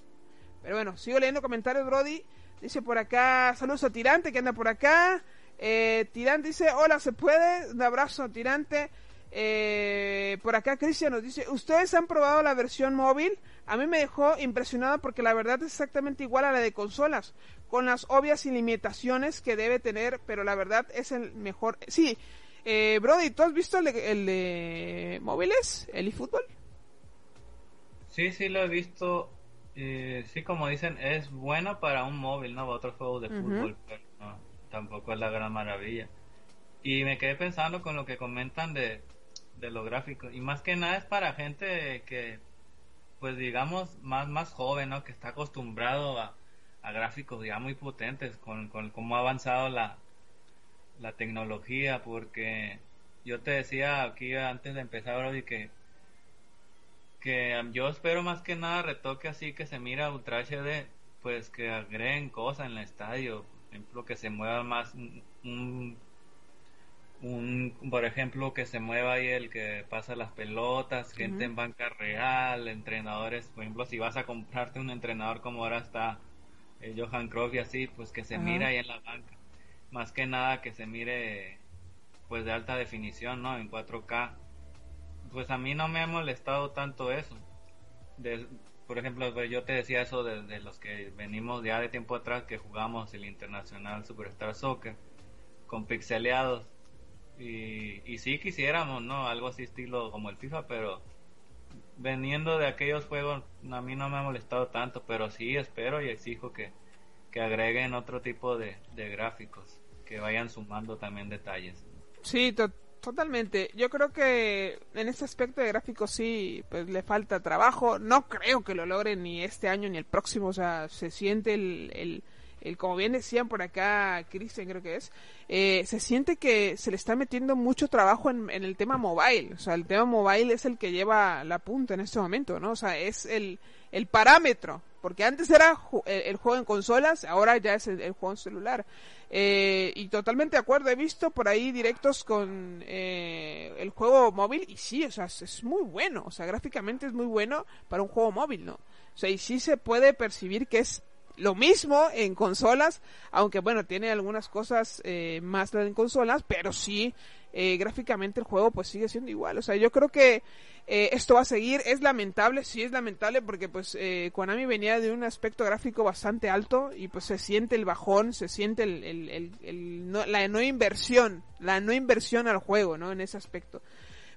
Pero bueno, sigo leyendo comentarios, Brody. Dice por acá, saludos a Tirante que anda por acá. Eh, Tirante dice, hola, ¿se puede? Un abrazo a Tirante. Eh, por acá Cristian nos dice, ¿ustedes han probado la versión móvil? A mí me dejó impresionada porque la verdad es exactamente igual a la de consolas, con las obvias limitaciones que debe tener, pero la verdad es el mejor. Sí, eh, Brody, ¿tú has visto el de, móviles, el eFootball? Sí, sí lo he visto eh, sí, como dicen, es bueno para un móvil, ¿no? Para otros juegos de fútbol, pero tampoco es la gran maravilla. Y me quedé pensando con lo que comentan de, de los gráficos. Y más que nada es para gente que, pues digamos, más, más joven, ¿no? Que está acostumbrado a, a gráficos ya muy potentes con, con cómo ha avanzado la, la tecnología. Porque yo te decía aquí antes de empezar hoy que que um, yo espero más que nada retoque así que se mira Ultra HD, pues que agreguen cosas en el estadio, por ejemplo que se mueva más un, un, por ejemplo que se mueva ahí el que pasa las pelotas, gente en banca real, entrenadores, por ejemplo si vas a comprarte un entrenador como ahora está eh, Johan Cruyff y así, pues que se mira ahí en la banca. más que nada que se mire pues de alta definición, ¿no? En 4K. Pues a mí no me ha molestado tanto eso. por ejemplo, pues yo te decía eso de, los que venimos ya de tiempo atrás que jugamos el Internacional Superstar Soccer con pixeleados. Y, y sí quisiéramos, ¿no? Algo así estilo como el FIFA, pero veniendo de aquellos juegos a mí no me ha molestado tanto, pero sí espero y exijo que, que agreguen otro tipo de, de gráficos, que vayan sumando también detalles. Sí, totalmente. Yo creo que en este aspecto de gráficos sí, pues le falta trabajo. No creo que lo logren ni este año ni el próximo. O sea, se siente el, el, como bien decían por acá, Cristian creo que es, eh, se siente que se le está metiendo mucho trabajo en, en el tema mobile. O sea, el tema mobile es el que lleva la punta en este momento, ¿no? O sea, es el, el parámetro. Porque antes era el, juego en consolas, ahora ya es el juego en celular. Eh, y totalmente de acuerdo, he visto por ahí directos con eh, el juego móvil y sí, o sea, es muy bueno, o sea, gráficamente es muy bueno para un juego móvil, ¿no? O sea, y sí se puede percibir que es lo mismo en consolas, aunque bueno, tiene algunas cosas eh, más en consolas, pero sí, eh, gráficamente el juego pues sigue siendo igual. O sea, yo creo que eh, esto va a seguir. Es lamentable, sí es lamentable porque pues eh, Konami venía de un aspecto gráfico bastante alto y pues se siente el bajón, se siente el, el, el, no, la no inversión, la no inversión al juego, ¿no? En ese aspecto.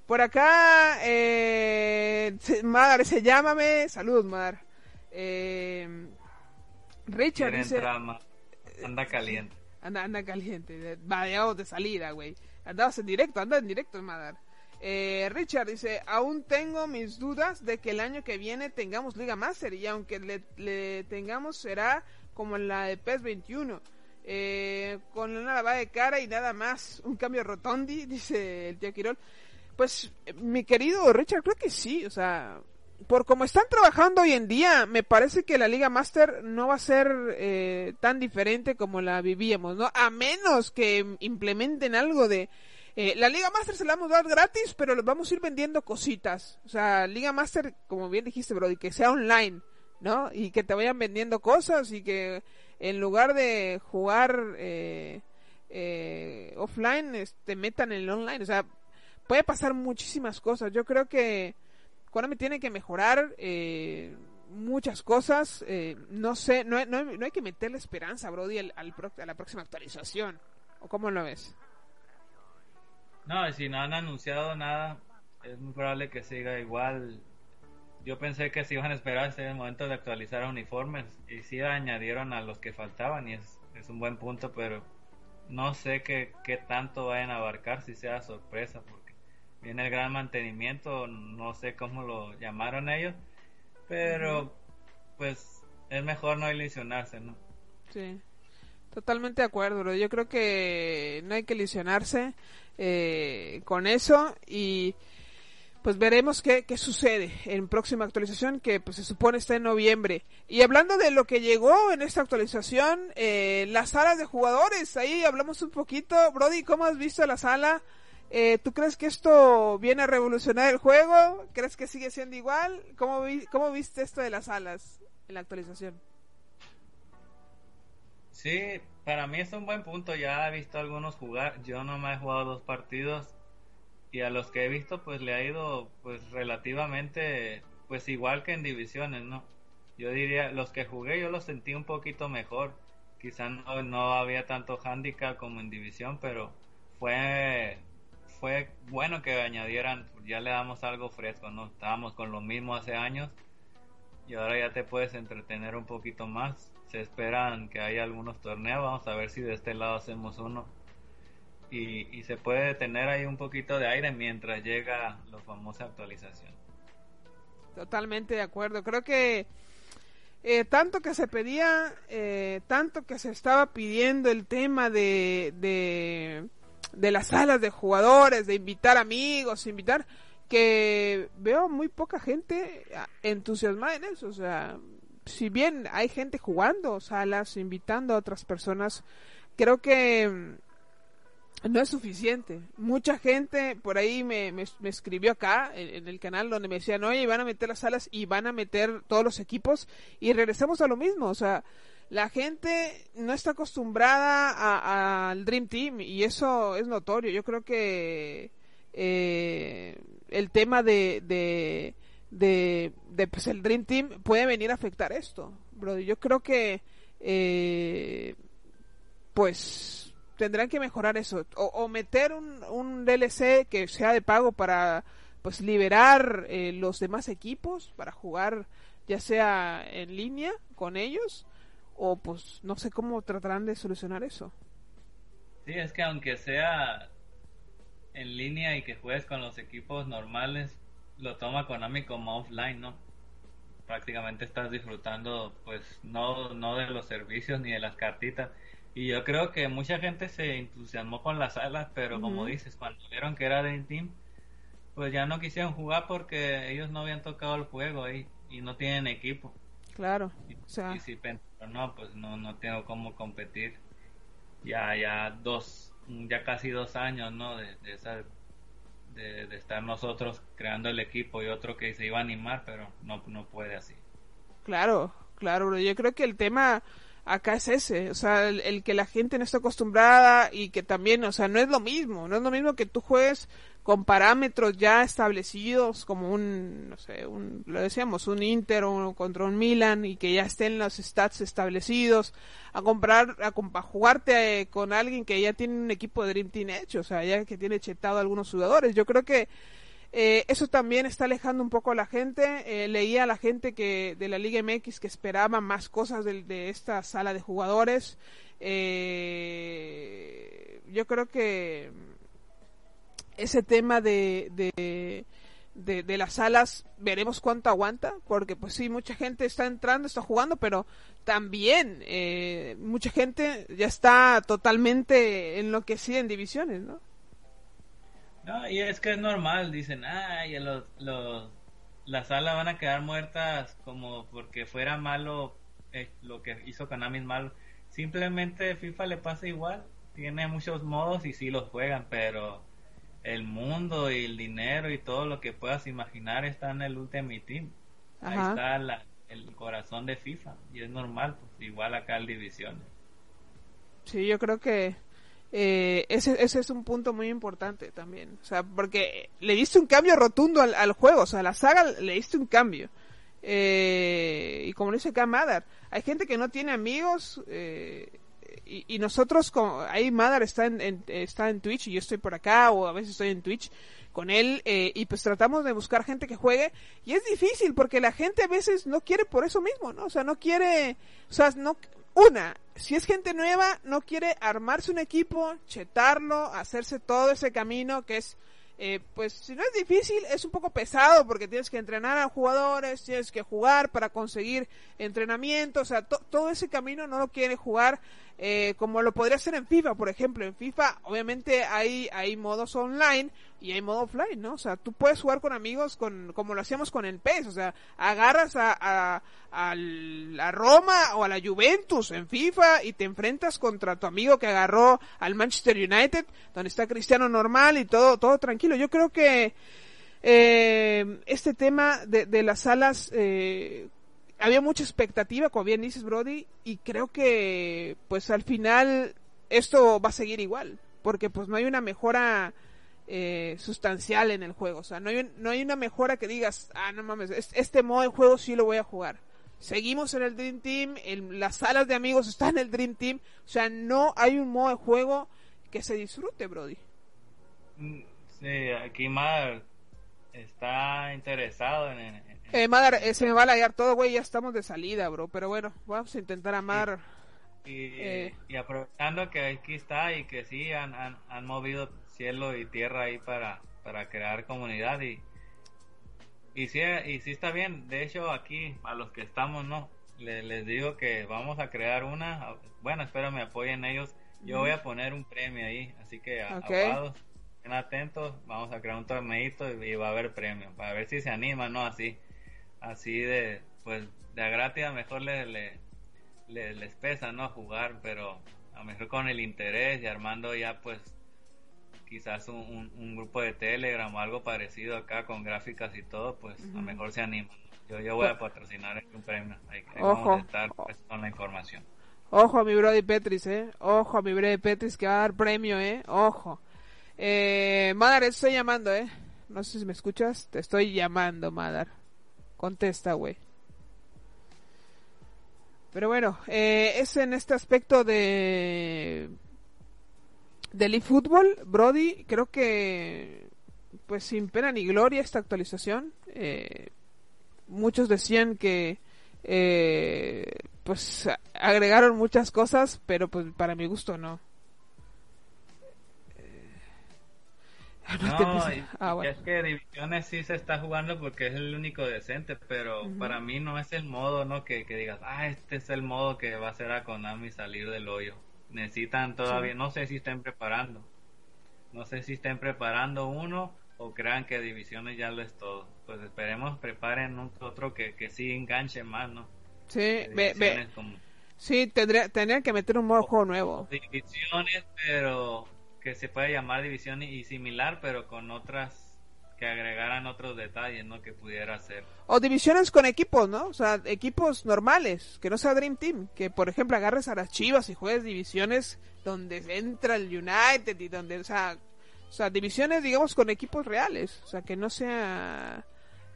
Por acá, eh, Madar, se llámame. Saludos, Madar. Eh, Richard dice... Anda caliente. Anda, anda caliente. Vadeado de salida, güey. Andabas en directo, anda en directo, Madar. Eh, Richard dice, aún tengo mis dudas de que el año que viene tengamos Liga Master y aunque le, tengamos será como la de PES 21. Eh, con una lavada de cara y nada más, un cambio rotondi, dice el tío Quirol. Pues, mi querido Richard, creo que sí, o sea, por como están trabajando hoy en día, me parece que la Liga Master no va a ser eh, tan diferente como la vivíamos, ¿no? A menos que implementen algo de... Eh, la Liga Master se la vamos a dar gratis, pero les vamos a ir vendiendo cositas. O sea, Liga Master, como bien dijiste, bro, y que sea online, ¿no? Y que te vayan vendiendo cosas y que en lugar de jugar eh, eh, offline, te metan en el online. O sea, puede pasar muchísimas cosas. Yo creo que Konami tiene que mejorar eh, muchas cosas. Eh, no sé, no, no, no, hay que meterle esperanza, Brody, al, a la próxima actualización. ¿O cómo lo ves? No, si no han anunciado nada, es muy probable que siga igual. Yo pensé que se iban a esperar hasta el momento de actualizar uniformes y sí añadieron a los que faltaban y es, es un buen punto, pero no sé qué, qué tanto vayan a abarcar si sea sorpresa. Viene el gran mantenimiento, no sé cómo lo llamaron ellos, pero pues es mejor no ilusionarse, ¿no? Sí, totalmente de acuerdo, yo creo que no hay que ilusionarse eh, con eso y pues veremos qué, qué, sucede en próxima actualización que pues se supone está en noviembre. Y hablando de lo que llegó en esta actualización, eh, las salas de jugadores, ahí hablamos un poquito. Brody, ¿cómo has visto la sala? Eh, ¿Tú crees que esto viene a revolucionar el juego? ¿Crees que sigue siendo igual? ¿Cómo, viste esto de las alas en la actualización? Sí, para mí es un buen punto. Ya he visto algunos jugar. Yo no me he jugado dos partidos y a los que he visto pues le ha ido pues relativamente pues igual que en divisiones, ¿no? Yo diría los que jugué yo los sentí un poquito mejor. Quizá no, no había tanto handicap como en división, pero fue fue bueno que añadieran, ya le damos algo fresco, ¿no? Estábamos con lo mismo hace años y ahora ya te puedes entretener un poquito más. Se esperan que haya algunos torneos, vamos a ver si de este lado hacemos uno. Y, se puede tener ahí un poquito de aire mientras llega la famosa actualización. Totalmente de acuerdo. Creo que eh, tanto que se pedía, eh, tanto que se estaba pidiendo el tema de de las salas de jugadores, de invitar amigos, invitar, que veo muy poca gente entusiasmada en eso. O sea, si bien hay gente jugando salas, invitando a otras personas, creo que mm, no es suficiente. Mucha gente por ahí me, me, escribió acá en, el canal donde me decían, oye, van a meter las salas y van a meter todos los equipos y regresamos a lo mismo. O sea, la gente no está acostumbrada al Dream Team y eso es notorio. Yo creo que eh, el tema de, de, pues el Dream Team puede venir a afectar esto. Bro. Yo creo que eh, pues tendrán que mejorar eso o, meter un, un, DLC que sea de pago para pues liberar eh, los demás equipos para jugar ya sea en línea con ellos o pues no sé cómo tratarán de solucionar eso. Sí, es que aunque sea en línea y que juegues con los equipos normales, lo toma Konami como offline, ¿no? Prácticamente estás disfrutando, pues, no, no de los servicios ni de las cartitas. Y yo creo que mucha gente se entusiasmó con las salas, pero como dices, cuando vieron que era de Team, pues ya no quisieron jugar porque ellos no habían tocado el juego ahí y no tienen equipo. Claro. o sea... y si no, pues no, no tengo cómo competir. Ya, ya dos, ya casi dos años, ¿no? De, de, de, estar nosotros creando el equipo y otro que se iba a animar, pero no, no puede así. Claro, claro, Yo creo que el tema acá es ese, o sea, el, que la gente no está acostumbrada y que también, o sea, no es lo mismo, no es lo mismo que tú juegues con parámetros ya establecidos como un, no sé, un, lo decíamos, un Inter o contra un Milan y que ya estén los stats establecidos, a comprar, a, jugarte eh, con alguien que ya tiene un equipo de Dream Team hecho, o sea, ya que tiene chetado algunos jugadores. Yo creo que eh, eso también está alejando un poco a la gente. Eh, leía a la gente que de la Liga MX que esperaba más cosas de, de esta sala de jugadores. Eh, yo creo que ese tema de, de, de, las salas, veremos cuánto aguanta, porque pues sí, mucha gente está entrando, está jugando, pero también eh, mucha gente ya está totalmente enloquecida en divisiones, ¿no? No, y es que es normal, dicen, ay, los, los, las salas van a quedar muertas como porque fuera malo eh, lo que hizo Konami malo. Simplemente FIFA le pasa igual, tiene muchos modos y sí los juegan, pero el mundo y el dinero y todo lo que puedas imaginar está en el Ultimate Team. Ahí está el corazón de FIFA y es normal, pues igual acá el Divisiones. Sí, yo creo que eh, ese, ese es un punto muy importante también. O sea, porque le diste un cambio rotundo al, al juego, o sea, a la saga le diste un cambio. Eh, y como lo dice acá Madar, hay gente que no tiene amigos eh, y, nosotros, como, ahí Madar está en, está en Twitch y yo estoy por acá o a veces estoy en Twitch con él eh, y pues tratamos de buscar gente que juegue y es difícil porque la gente a veces no quiere por eso mismo, ¿no? O sea, no quiere, o sea, no, una, si es gente nueva, no quiere armarse un equipo, chetarlo, hacerse todo ese camino que es eh, pues si no es difícil, es un poco pesado porque tienes que entrenar a jugadores, tienes que jugar para conseguir entrenamiento, o sea, todo ese camino no lo quiere jugar eh, como lo podría hacer en FIFA, por ejemplo. En FIFA, obviamente, hay, hay modos online y hay modo offline, ¿no? O sea, tú puedes jugar con amigos con, como lo hacíamos con el PES, o sea, agarras a, a, la Roma o a la Juventus en FIFA y te enfrentas contra tu amigo que agarró al Manchester United, donde está Cristiano normal y todo, todo tranquilo. Yo creo que eh, este tema de, de las salas eh, había mucha expectativa, como bien dices, Brody, y creo que, pues al final, esto va a seguir igual, porque pues no hay una mejora eh, sustancial en el juego, o sea, no hay, no hay una mejora que digas, ah, no mames, este modo de juego sí lo voy a jugar. Seguimos en el Dream Team, en las salas de amigos están en el Dream Team, o sea, no hay un modo de juego que se disfrute, Brody. Mm, sí, aquí Mar está interesado en, eh, Madar, eh, se me va a lagar todo, güey, ya estamos de salida, bro. Pero bueno, vamos a intentar amar. Y, eh, y aprovechando que aquí está y que sí han, han, movido cielo y tierra ahí para, para crear comunidad y, y sí, y sí está bien. De hecho, aquí a los que estamos, no, les, digo que vamos a crear una. Bueno, espero me apoyen ellos. Yo voy a poner un premio ahí, así que a, estén atentos, vamos a crear un torneito y, va a haber premio, para ver si se animan, ¿no? Así así de, pues, de a gratis a mejor les, les, les, pesa, ¿no? Jugar, pero a lo mejor con el interés y armando ya, pues, quizás un, un, grupo de Telegram o algo parecido acá con gráficas y todo, pues, a lo mejor se anima. yo, voy a patrocinar un premio. Ojo. Vamos a estar pues, con la información. Ojo a mi Brody Petris, eh. Ojo a mi Brody Petris que va a dar premio, eh. Ojo. Eh, Madar, estoy llamando, eh. No sé si me escuchas. Te estoy llamando, Madar. Contesta, güey. Pero bueno, eh, es en este aspecto de del eFootball, Brody, creo que pues sin pena ni gloria esta actualización. Eh, muchos decían que eh, pues agregaron muchas cosas, pero pues para mi gusto no. No, ah, es que Divisiones sí se está jugando porque es el único decente, pero para mí no es el modo, ¿no? Que, digas, ah, este es el modo que va a hacer a Konami salir del hoyo. Necesitan todavía, no sé si estén preparando. No sé si estén preparando uno o crean que Divisiones ya lo es todo. Pues esperemos, preparen otro que, que sí enganche más, ¿no? Sí, ve, ve. Sí, tendría, tendría que meter un modo nuevo. Divisiones, pero que se puede llamar división y similar, pero con otras que agregaran otros detalles, ¿no? Que pudiera ser. O divisiones con equipos, ¿no? O sea, equipos normales, que no sea Dream Team, que por ejemplo agarres a las Chivas y juegues divisiones donde entra el United y donde, o sea, o sea, divisiones digamos con equipos reales, o sea, que no sea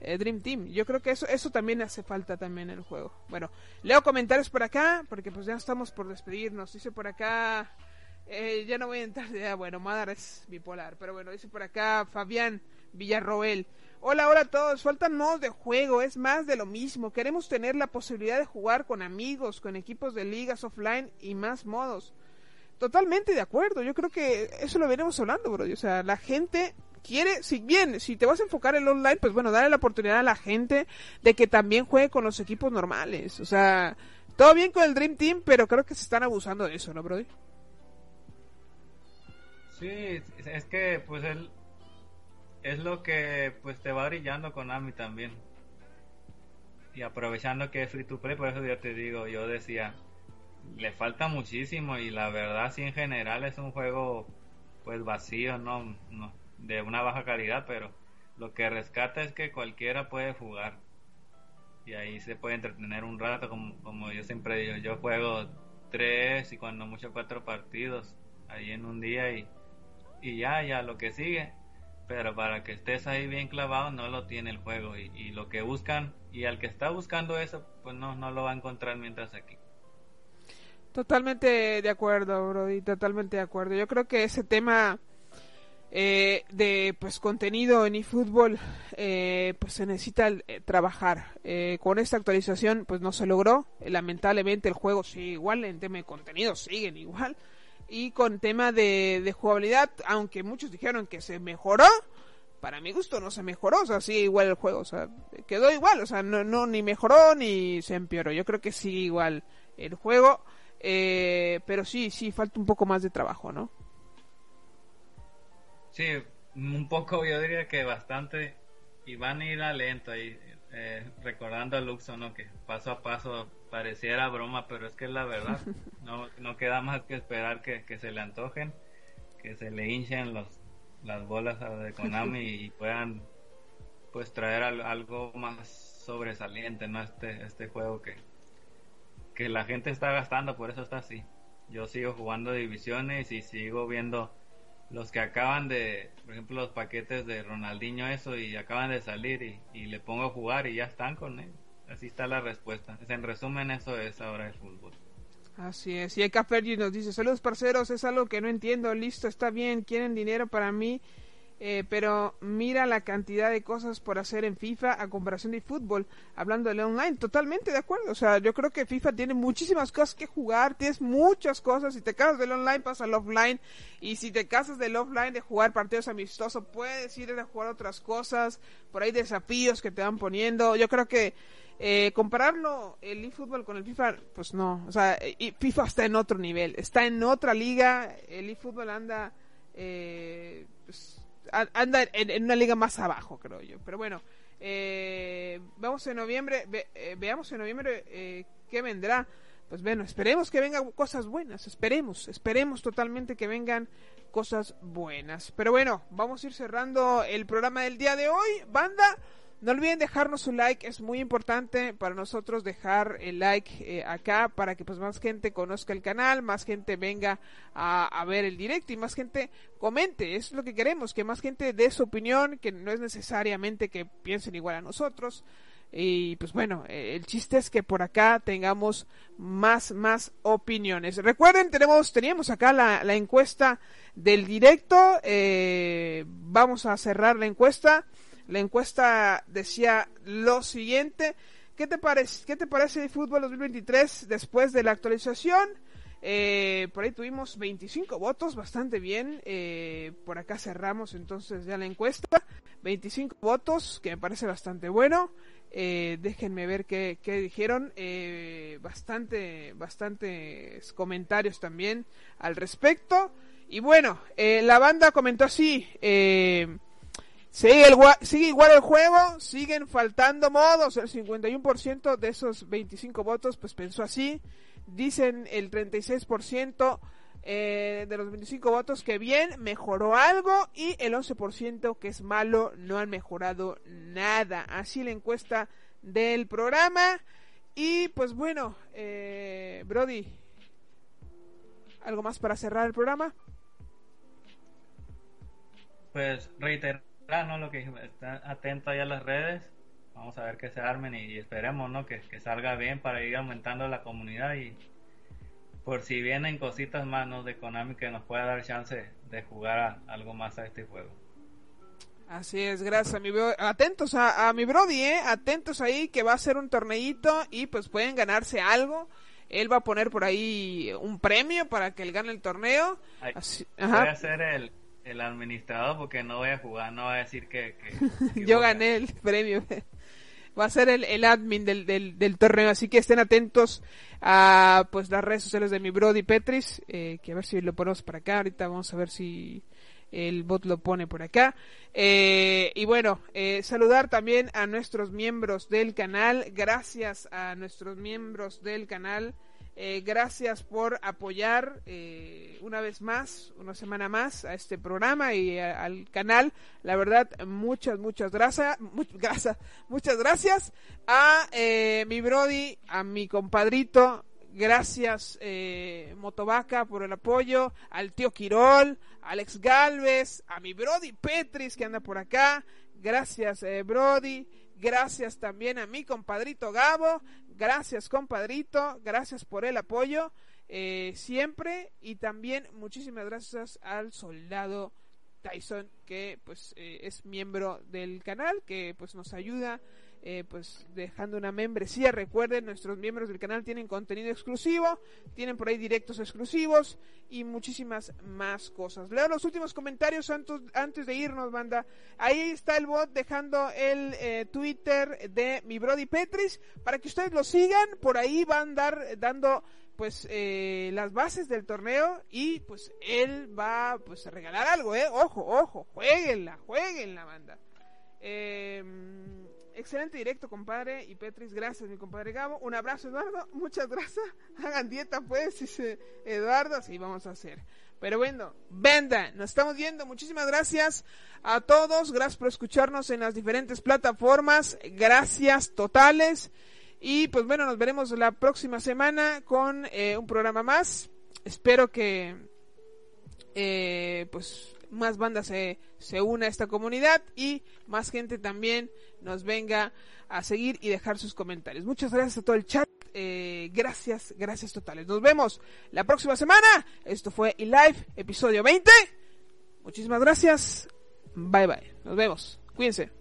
eh, Dream Team. Yo creo que eso eso también hace falta también en el juego. Bueno, leo comentarios por acá porque pues ya estamos por despedirnos. Dice por acá eh, ya no voy a entrar, ya, bueno, Madar es bipolar, pero bueno, dice por acá Fabián Villarroel. Hola, hola a todos, faltan modos de juego, es más de lo mismo. Queremos tener la posibilidad de jugar con amigos, con equipos de ligas offline y más modos. Totalmente de acuerdo, yo creo que eso lo veremos hablando, bro. O sea, la gente quiere, si bien, si te vas a enfocar en el online, pues bueno, dale la oportunidad a la gente de que también juegue con los equipos normales. O sea, todo bien con el Dream Team, pero creo que se están abusando de eso, ¿no, Brody? Sí, es que pues él es lo que pues te va brillando con Ami también. Y aprovechando que es free to play, por eso yo te digo, yo decía, le falta muchísimo y la verdad sí en general es un juego pues vacío, no, no de una baja calidad, pero lo que rescata es que cualquiera puede jugar. Y ahí se puede entretener un rato, como, como yo siempre digo, yo juego tres y cuando mucho cuatro partidos ahí en un día y y ya, ya lo que sigue. Pero para que estés ahí bien clavado no lo tiene el juego y, lo que buscan y al que está buscando eso pues no, no lo va a encontrar mientras aquí. Totalmente de acuerdo, Brody, totalmente de acuerdo. Yo creo que ese tema eh, de pues contenido en eFootball eh, pues se necesita eh, trabajar. Eh, con esta actualización pues no se logró. lamentablemente el juego sigue igual, en tema de contenido siguen igual. Y con tema de, jugabilidad, aunque muchos dijeron que se mejoró, para mi gusto no se mejoró, o sea, sigue igual el juego, o sea, quedó igual, o sea, no, no ni mejoró ni se empeoró. Yo creo que sigue igual el juego, eh, pero sí, sí, falta un poco más de trabajo, ¿no? Sí, un poco, yo diría que bastante, y van a ir a lento ahí, eh, recordando a Luxo, ¿no? Que paso a paso pareciera broma, pero es que es la verdad. No, no queda más que esperar que, se le antojen, que se le hinchen los, las bolas de Konami y puedan pues traer algo más sobresaliente, ¿no? Este, este juego que, que la gente está gastando, por eso está así. Yo sigo jugando divisiones y sigo viendo los que acaban de, por ejemplo, los paquetes de Ronaldinho, eso, y acaban de salir y, y le pongo a jugar y ya están con él. Así está la respuesta. En resumen, eso es ahora el fútbol. Así es. Y el Fergie nos dice, saludos parceros, es algo que no entiendo, listo, está bien, quieren dinero para mí, eh, pero mira la cantidad de cosas por hacer en FIFA a comparación de fútbol, hablando de online, totalmente de acuerdo, o sea, yo creo que FIFA tiene muchísimas cosas que jugar, tienes muchas cosas, si te casas del online pasa al offline, y si te casas del offline de jugar partidos amistosos, puedes ir a jugar otras cosas, por ahí desafíos que te van poniendo, yo creo que eh, compararlo el eFootball con el FIFA, pues no, o sea, FIFA está en otro nivel, está en otra liga, el eFootball anda, eh, pues, anda en, una liga más abajo, creo yo, pero bueno, eh, vamos en noviembre, eh, veamos en noviembre eh, qué vendrá, pues bueno, esperemos que vengan cosas buenas, esperemos, esperemos totalmente que vengan cosas buenas, pero bueno, vamos a ir cerrando el programa del día de hoy, banda, No olviden dejarnos su like, es muy importante para nosotros dejar el like eh, acá para que pues más gente conozca el canal, más gente venga a, ver el directo y más gente comente, es lo que queremos, que más gente dé su opinión, que no es necesariamente que piensen igual a nosotros. Y pues bueno, eh, el chiste es que por acá tengamos más, más opiniones. Recuerden, tenemos, teníamos acá la, la encuesta del directo. Eh, vamos a cerrar la encuesta. La encuesta decía lo siguiente. ¿Qué te parece, qué te parece el fútbol 2023 después de la actualización? Eh, por ahí tuvimos 25 votos, bastante bien. Eh, por acá cerramos entonces ya la encuesta. 25 votos, que me parece bastante bueno. Eh, déjenme ver qué, qué dijeron. bastante, bastantes comentarios también al respecto. Y bueno, la banda comentó así. Sigue, igual el juego, siguen faltando modos. El 51% de esos 25 votos pues pensó así. Dicen el 36% eh, de los 25 votos que bien, mejoró algo. Y el 11% que es malo, no han mejorado nada. Así la encuesta del programa. Y pues bueno, eh, Brody, ¿algo más para cerrar el programa? Pues reiterar ¿no? Lo que está atento ahí a las redes. Vamos a ver que se armen y, esperemos, ¿no? Que, salga bien para ir aumentando la comunidad y por si vienen cositas más, ¿no? De Konami que nos pueda dar chance de jugar algo más a este juego. Así es, gracias a mi atentos a, mi Brody, eh, atentos ahí que va a ser un torneito y pues pueden ganarse algo. Él va a poner por ahí un premio para que él gane el torneo. Voy a hacer el, el administrador porque no voy a jugar, no va a decir que... Yo gané el premio. Va a ser el, el admin del, del, del, torneo, así que estén atentos a pues las redes sociales de mi Brody Petris, eh, que a ver si lo ponemos para acá, ahorita vamos a ver si el bot lo pone por acá. Eh, y bueno, eh, saludar también a nuestros miembros del canal, gracias a nuestros miembros del canal. Eh, gracias por apoyar eh, una vez más, una semana más a este programa y al canal. La verdad, muchas, muchas gracias. gracias muchas gracias a eh, mi Brody, a mi compadrito. Gracias, Motovaca, por el apoyo. Al tío Quirol, Alex Galvez, a mi Brody Petris que anda por acá. Gracias, Brody. Gracias también a mi compadrito Gabo. Gracias, compadrito. Gracias por el apoyo eh, siempre. Y también muchísimas gracias al soldado Tyson, que pues eh, es miembro del canal, que pues nos ayuda eh, pues dejando una membresía. Recuerden, nuestros miembros del canal tienen contenido exclusivo, tienen por ahí directos exclusivos y muchísimas más cosas. Leo los últimos comentarios antes, antes de irnos, banda. Ahí está el bot dejando el eh, Twitter de mi Brody Petris para que ustedes lo sigan. Por ahí van a andar dando pues eh, las bases del torneo y pues él va pues a regalar algo, eh. Ojo, ojo, jueguenla, jueguenla, banda. Eh, Excelente directo, compadre. Y Petris, gracias, mi compadre Gabo. Un abrazo, Eduardo. Muchas gracias. Hagan dieta, pues, dice Eduardo. Sí, vamos a hacer. Pero bueno, venda, nos estamos viendo. Muchísimas gracias a todos. Gracias por escucharnos en las diferentes plataformas. Gracias totales. Y pues bueno, nos veremos la próxima semana con eh, un programa más. Espero que eh, pues más bandas se, se una a esta comunidad y más gente también nos venga a seguir y dejar sus comentarios. Muchas gracias a todo el chat. Eh, gracias, gracias totales. Nos vemos la próxima semana. Esto fue eLive, episodio 20. Muchísimas gracias. Bye bye. Nos vemos. Cuídense.